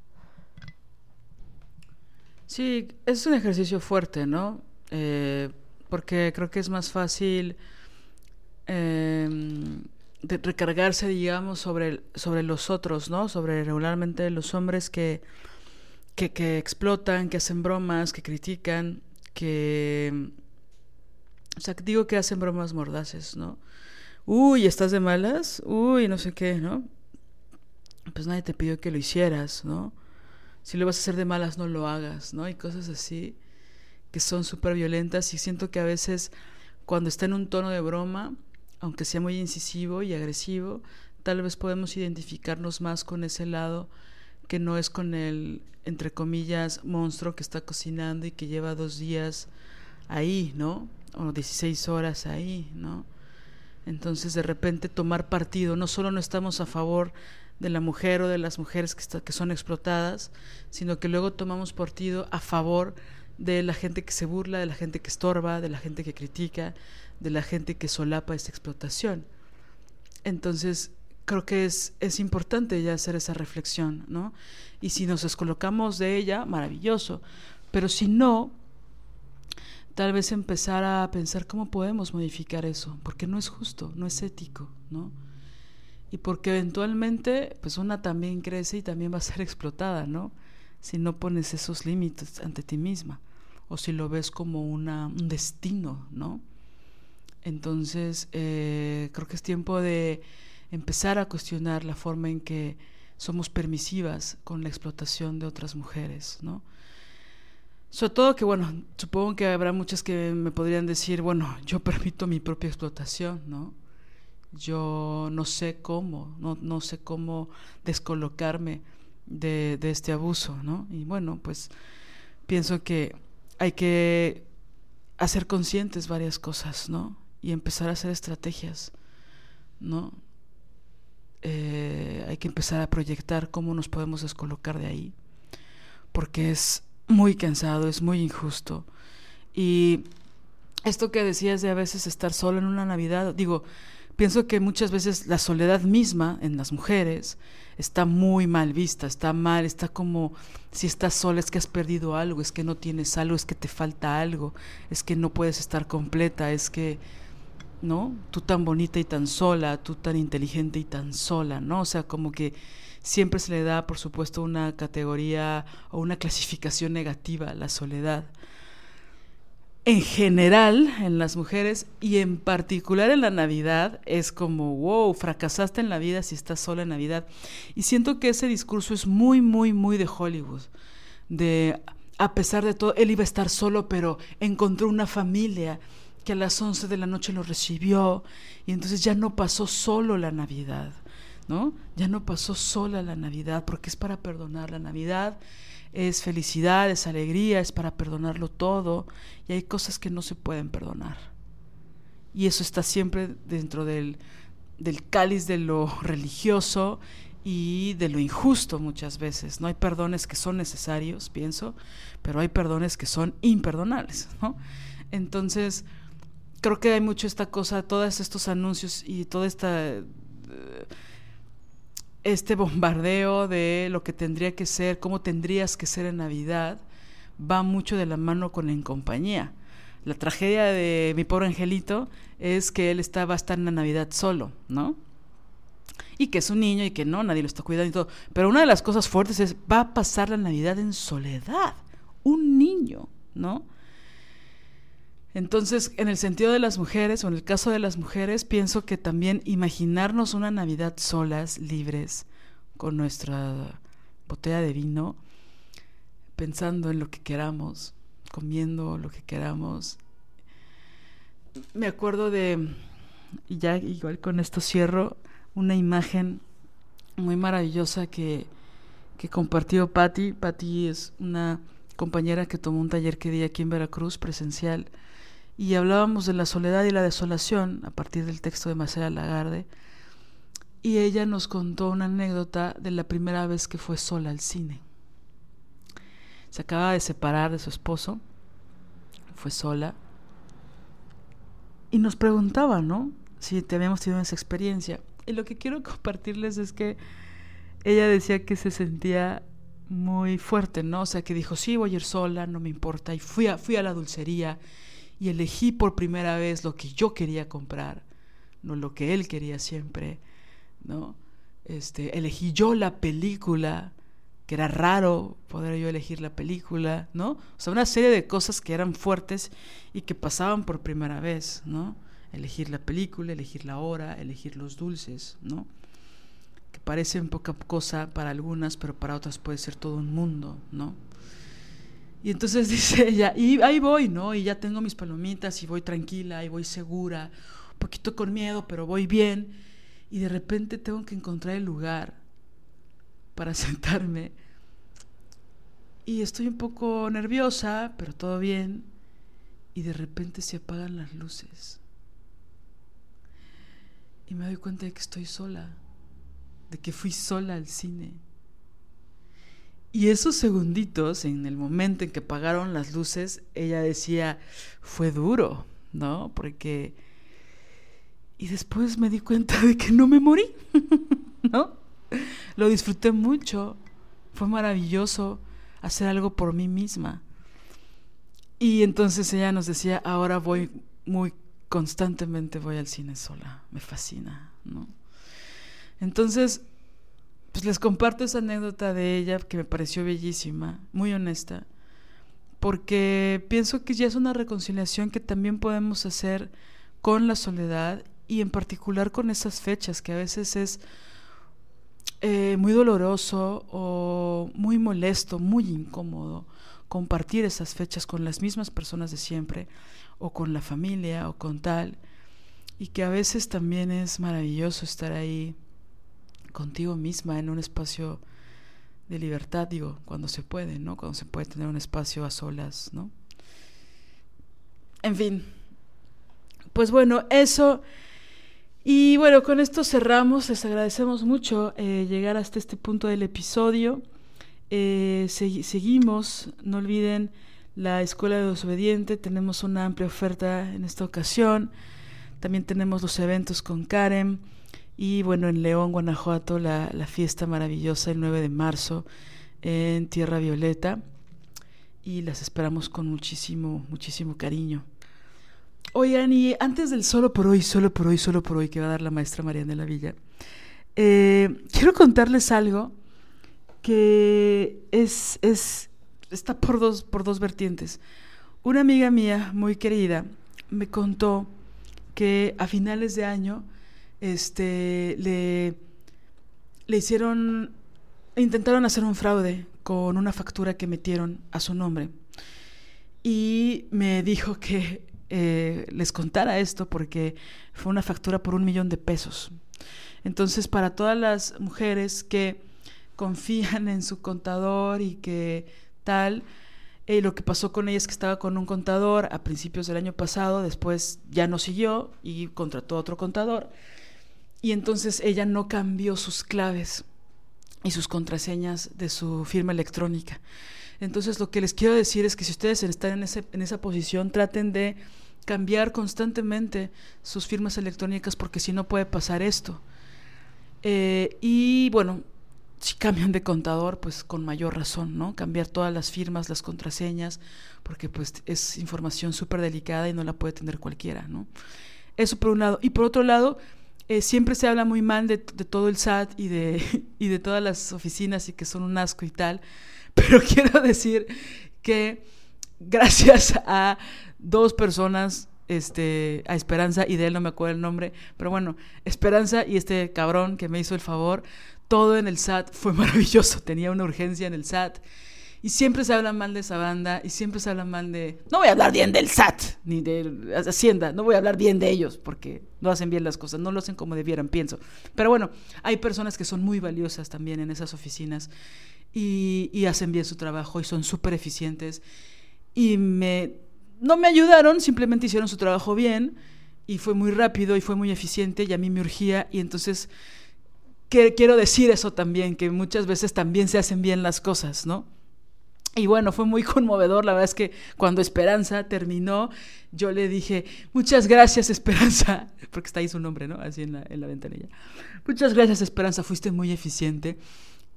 Sí, es un ejercicio fuerte, ¿no? Eh, porque creo que es más fácil eh, de recargarse, digamos, sobre, sobre los otros, ¿no? Sobre regularmente los hombres que, que, que explotan, que hacen bromas, que critican, que... O sea, digo que hacen bromas mordaces, ¿no? Uy, ¿estás de malas? Uy, no sé qué, ¿no? Pues nadie te pidió que lo hicieras, ¿no? Si lo vas a hacer de malas, no lo hagas, ¿no? Y cosas así que son súper violentas y siento que a veces cuando está en un tono de broma, aunque sea muy incisivo y agresivo, tal vez podemos identificarnos más con ese lado que no es con el, entre comillas, monstruo que está cocinando y que lleva dos días ahí, ¿no? O 16 horas ahí, ¿no? Entonces, de repente, tomar partido, no solo no estamos a favor de la mujer o de las mujeres que, que son explotadas, sino que luego tomamos partido a favor de la gente que se burla, de la gente que estorba, de la gente que critica, de la gente que solapa esta explotación. Entonces, creo que es, es importante ya hacer esa reflexión, ¿no? Y si nos descolocamos de ella, maravilloso. Pero si no, tal vez empezar a pensar cómo podemos modificar eso, porque no es justo, no es ético, ¿no? Y porque eventualmente, pues una también crece y también va a ser explotada, ¿no? Si no pones esos límites ante ti misma, o si lo ves como una, un destino, ¿no? Entonces, eh, creo que es tiempo de empezar a cuestionar la forma en que somos permisivas con la explotación de otras mujeres, ¿no? Sobre todo que, bueno, supongo que habrá muchas que me podrían decir, bueno, yo permito mi propia explotación, ¿no? Yo no sé cómo, no, no sé cómo descolocarme de, de este abuso, ¿no? Y bueno, pues pienso que hay que hacer conscientes varias cosas, ¿no? Y empezar a hacer estrategias, ¿no? Eh, hay que empezar a proyectar cómo nos podemos descolocar de ahí, porque es muy cansado, es muy injusto. Y esto que decías de a veces estar solo en una Navidad, digo, pienso que muchas veces la soledad misma en las mujeres está muy mal vista, está mal, está como si estás sola es que has perdido algo, es que no tienes algo, es que te falta algo, es que no puedes estar completa, es que ¿no? Tú tan bonita y tan sola, tú tan inteligente y tan sola, ¿no? O sea, como que siempre se le da, por supuesto, una categoría o una clasificación negativa a la soledad. en general en las mujeres y en particular en la Navidad es como, wow, fracasaste en la vida si estás sola en Navidad. Y siento que ese discurso es muy, muy, muy de Hollywood. De, a pesar de todo, él iba a estar solo, pero encontró una familia que a las 11 de la noche lo recibió y entonces ya no pasó solo la Navidad, ¿no? Ya no pasó sola la Navidad porque es para perdonar la Navidad es felicidad, es alegría, es para perdonarlo todo, y hay cosas que no se pueden perdonar. Y eso está siempre dentro del, del cáliz de lo religioso y de lo injusto muchas veces. No hay perdones que son necesarios, pienso, pero hay perdones que son imperdonables, ¿no? Entonces, creo que hay mucho esta cosa, todos estos anuncios y toda esta... Eh, este bombardeo de lo que tendría que ser, cómo tendrías que ser en Navidad, va mucho de la mano con En Compañía. La tragedia de mi pobre angelito es que él estaba a estar en la Navidad solo, ¿no? Y que es un niño y que no, nadie lo está cuidando y todo. Pero una de las cosas fuertes es, va a pasar la Navidad en soledad. Un niño, ¿no? Entonces, en el sentido de las mujeres, o en el caso de las mujeres, pienso que también imaginarnos una Navidad solas, libres, con nuestra botella de vino, pensando en lo que queramos, comiendo lo que queramos. Me acuerdo de, y ya igual con esto cierro, una imagen muy maravillosa que, que compartió Patti. Patti es una compañera que tomó un taller que di aquí en Veracruz presencial y hablábamos de la soledad y la desolación a partir del texto de Marcela Lagarde y ella nos contó una anécdota de la primera vez que fue sola al cine. Se acaba de separar de su esposo, fue sola y nos preguntaba, ¿no? Si te habíamos tenido esa experiencia. Y lo que quiero compartirles es que ella decía que se sentía muy fuerte, ¿no? O sea, que dijo, sí, voy a ir sola, no me importa. Y fui a, fui a la dulcería y elegí por primera vez lo que yo quería comprar, no lo que él quería siempre, ¿no? Este, elegí yo la película, que era raro poder yo elegir la película, ¿no? O sea, una serie de cosas que eran fuertes y que pasaban por primera vez, ¿no? Elegir la película, elegir la hora, elegir los dulces, ¿no? Que parecen poca cosa para algunas, pero para otras puede ser todo un mundo, ¿no? Y entonces dice ella, y ahí voy, ¿no? Y ya tengo mis palomitas y voy tranquila y voy segura, un poquito con miedo, pero voy bien. Y de repente tengo que encontrar el lugar para sentarme. Y estoy un poco nerviosa, pero todo bien. Y de repente se apagan las luces. Y me doy cuenta de que estoy sola, de que fui sola al cine y esos segunditos, en el momento en que apagaron las luces, ella decía, fue duro, ¿no? Porque... Y después me di cuenta de que no me morí, ¿no? Lo disfruté mucho, fue maravilloso hacer algo por mí misma. Y entonces ella nos decía, ahora voy muy constantemente, voy al cine sola, me fascina, ¿no? Entonces, pues les comparto esa anécdota de ella que me pareció bellísima, muy honesta, porque pienso que ya es una reconciliación que también podemos hacer con la soledad y en particular con esas fechas que a veces es eh, muy doloroso o muy molesto, muy incómodo compartir esas fechas con las mismas personas de siempre o con la familia o con tal y que a veces también es maravilloso estar ahí contigo misma en un espacio de libertad, digo, cuando se puede, ¿no? Cuando se puede tener un espacio a solas, ¿no? En fin, pues bueno, eso. Y bueno, con esto cerramos. Les agradecemos mucho eh, llegar hasta este punto del episodio. Eh, seguimos, no olviden la Escuela de Desobediente. Tenemos una amplia oferta en esta ocasión. También tenemos los eventos con Karen. Y bueno, en León, Guanajuato, la, fiesta maravillosa el 9 de marzo en Tierra Violeta. Y las esperamos con muchísimo, muchísimo cariño. Oigan, y antes del solo por hoy, solo por hoy, solo por hoy que va a dar la maestra Mariana de la Villa, eh, quiero contarles algo que es, es, está por dos, por dos vertientes. una amiga mía muy querida me contó que a finales de año este, le, le hicieron, intentaron hacer un fraude con una factura que metieron a su nombre. Y me dijo que eh, les contara esto porque fue una factura por un millón de pesos. Entonces, para todas las mujeres que confían en su contador y que tal, eh, lo que pasó con ella es que estaba con un contador a principios del año pasado, después ya no siguió y contrató a otro contador. Y entonces ella no cambió sus claves y sus contraseñas de su firma electrónica. Entonces lo que les quiero decir es que si ustedes están en, ese, en esa posición, traten de cambiar constantemente sus firmas electrónicas porque si no puede pasar esto. Eh, y bueno, si cambian de contador, pues con mayor razón, ¿no? Cambiar todas las firmas, las contraseñas, porque pues es información súper delicada y no la puede tener cualquiera, ¿no? Eso por un lado. Y por otro lado, eh, siempre se habla muy mal de, de, todo el SAT y de, y de todas las oficinas y que son un asco y tal, pero quiero decir que gracias a dos personas este, a Esperanza y de él no me acuerdo el nombre, pero bueno, Esperanza y este cabrón que me hizo el favor, todo en el SAT fue maravilloso, tenía una urgencia en el SAT. Y siempre se habla mal de esa banda y siempre se habla mal de... No voy a hablar bien del SAT ni de Hacienda, no voy a hablar bien de ellos porque no hacen bien las cosas, no lo hacen como debieran, pienso. Pero bueno, hay personas que son muy valiosas también en esas oficinas y, hacen bien su trabajo y son súper eficientes. Y me, no me ayudaron, simplemente hicieron su trabajo bien y fue muy rápido y fue muy eficiente y a mí me urgía y entonces quiero decir eso también, que muchas veces también se hacen bien las cosas, ¿no? Y bueno, fue muy conmovedor, la verdad es que cuando Esperanza terminó, yo le dije, muchas gracias Esperanza, porque está ahí su nombre, ¿no? Así en la, en la ventanilla. Muchas gracias Esperanza, fuiste muy eficiente.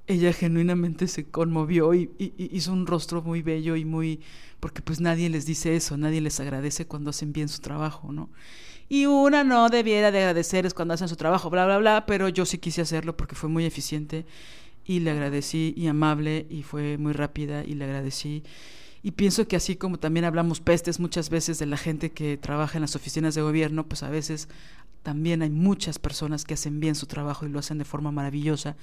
Ella genuinamente se conmovió y, hizo un rostro muy bello y muy, porque pues nadie les dice eso, nadie les agradece cuando hacen bien su trabajo, ¿no? y una no debiera de agradecerles cuando hacen su trabajo, bla, bla, bla, pero yo sí quise hacerlo porque fue muy eficiente y le agradecí y amable y fue muy rápida y le agradecí. Y pienso que así como también hablamos pestes muchas veces de la gente que trabaja en las oficinas de gobierno, pues a veces también hay muchas personas que hacen bien su trabajo y lo hacen de forma maravillosa.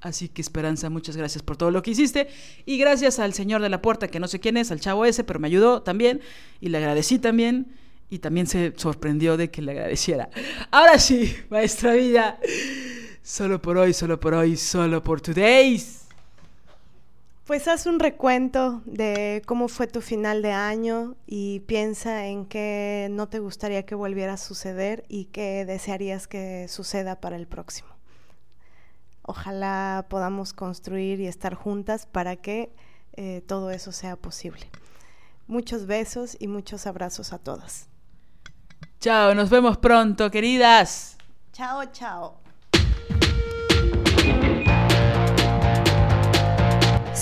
Así que Esperanza, muchas gracias por todo lo que hiciste. Y gracias al señor de la puerta, que no sé quién es, al chavo ese, pero me ayudó también. Y le agradecí también y también se sorprendió de que le agradeciera. Ahora sí, maestra Villa, solo por hoy, solo por hoy, solo por today's. Pues haz un recuento de cómo fue tu final de año y piensa en qué no te gustaría que volviera a suceder y qué desearías que suceda para el próximo. Ojalá podamos construir y estar juntas para que eh, todo eso sea posible. Muchos besos y muchos abrazos a todas. Chao, nos vemos pronto, queridas. Chao, chao.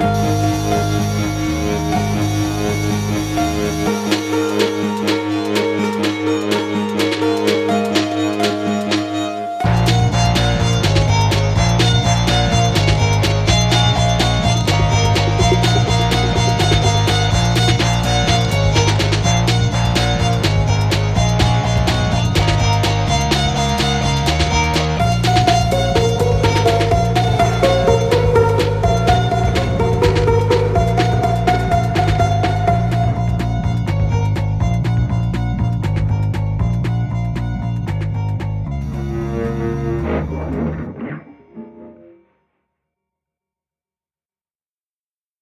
Thank you.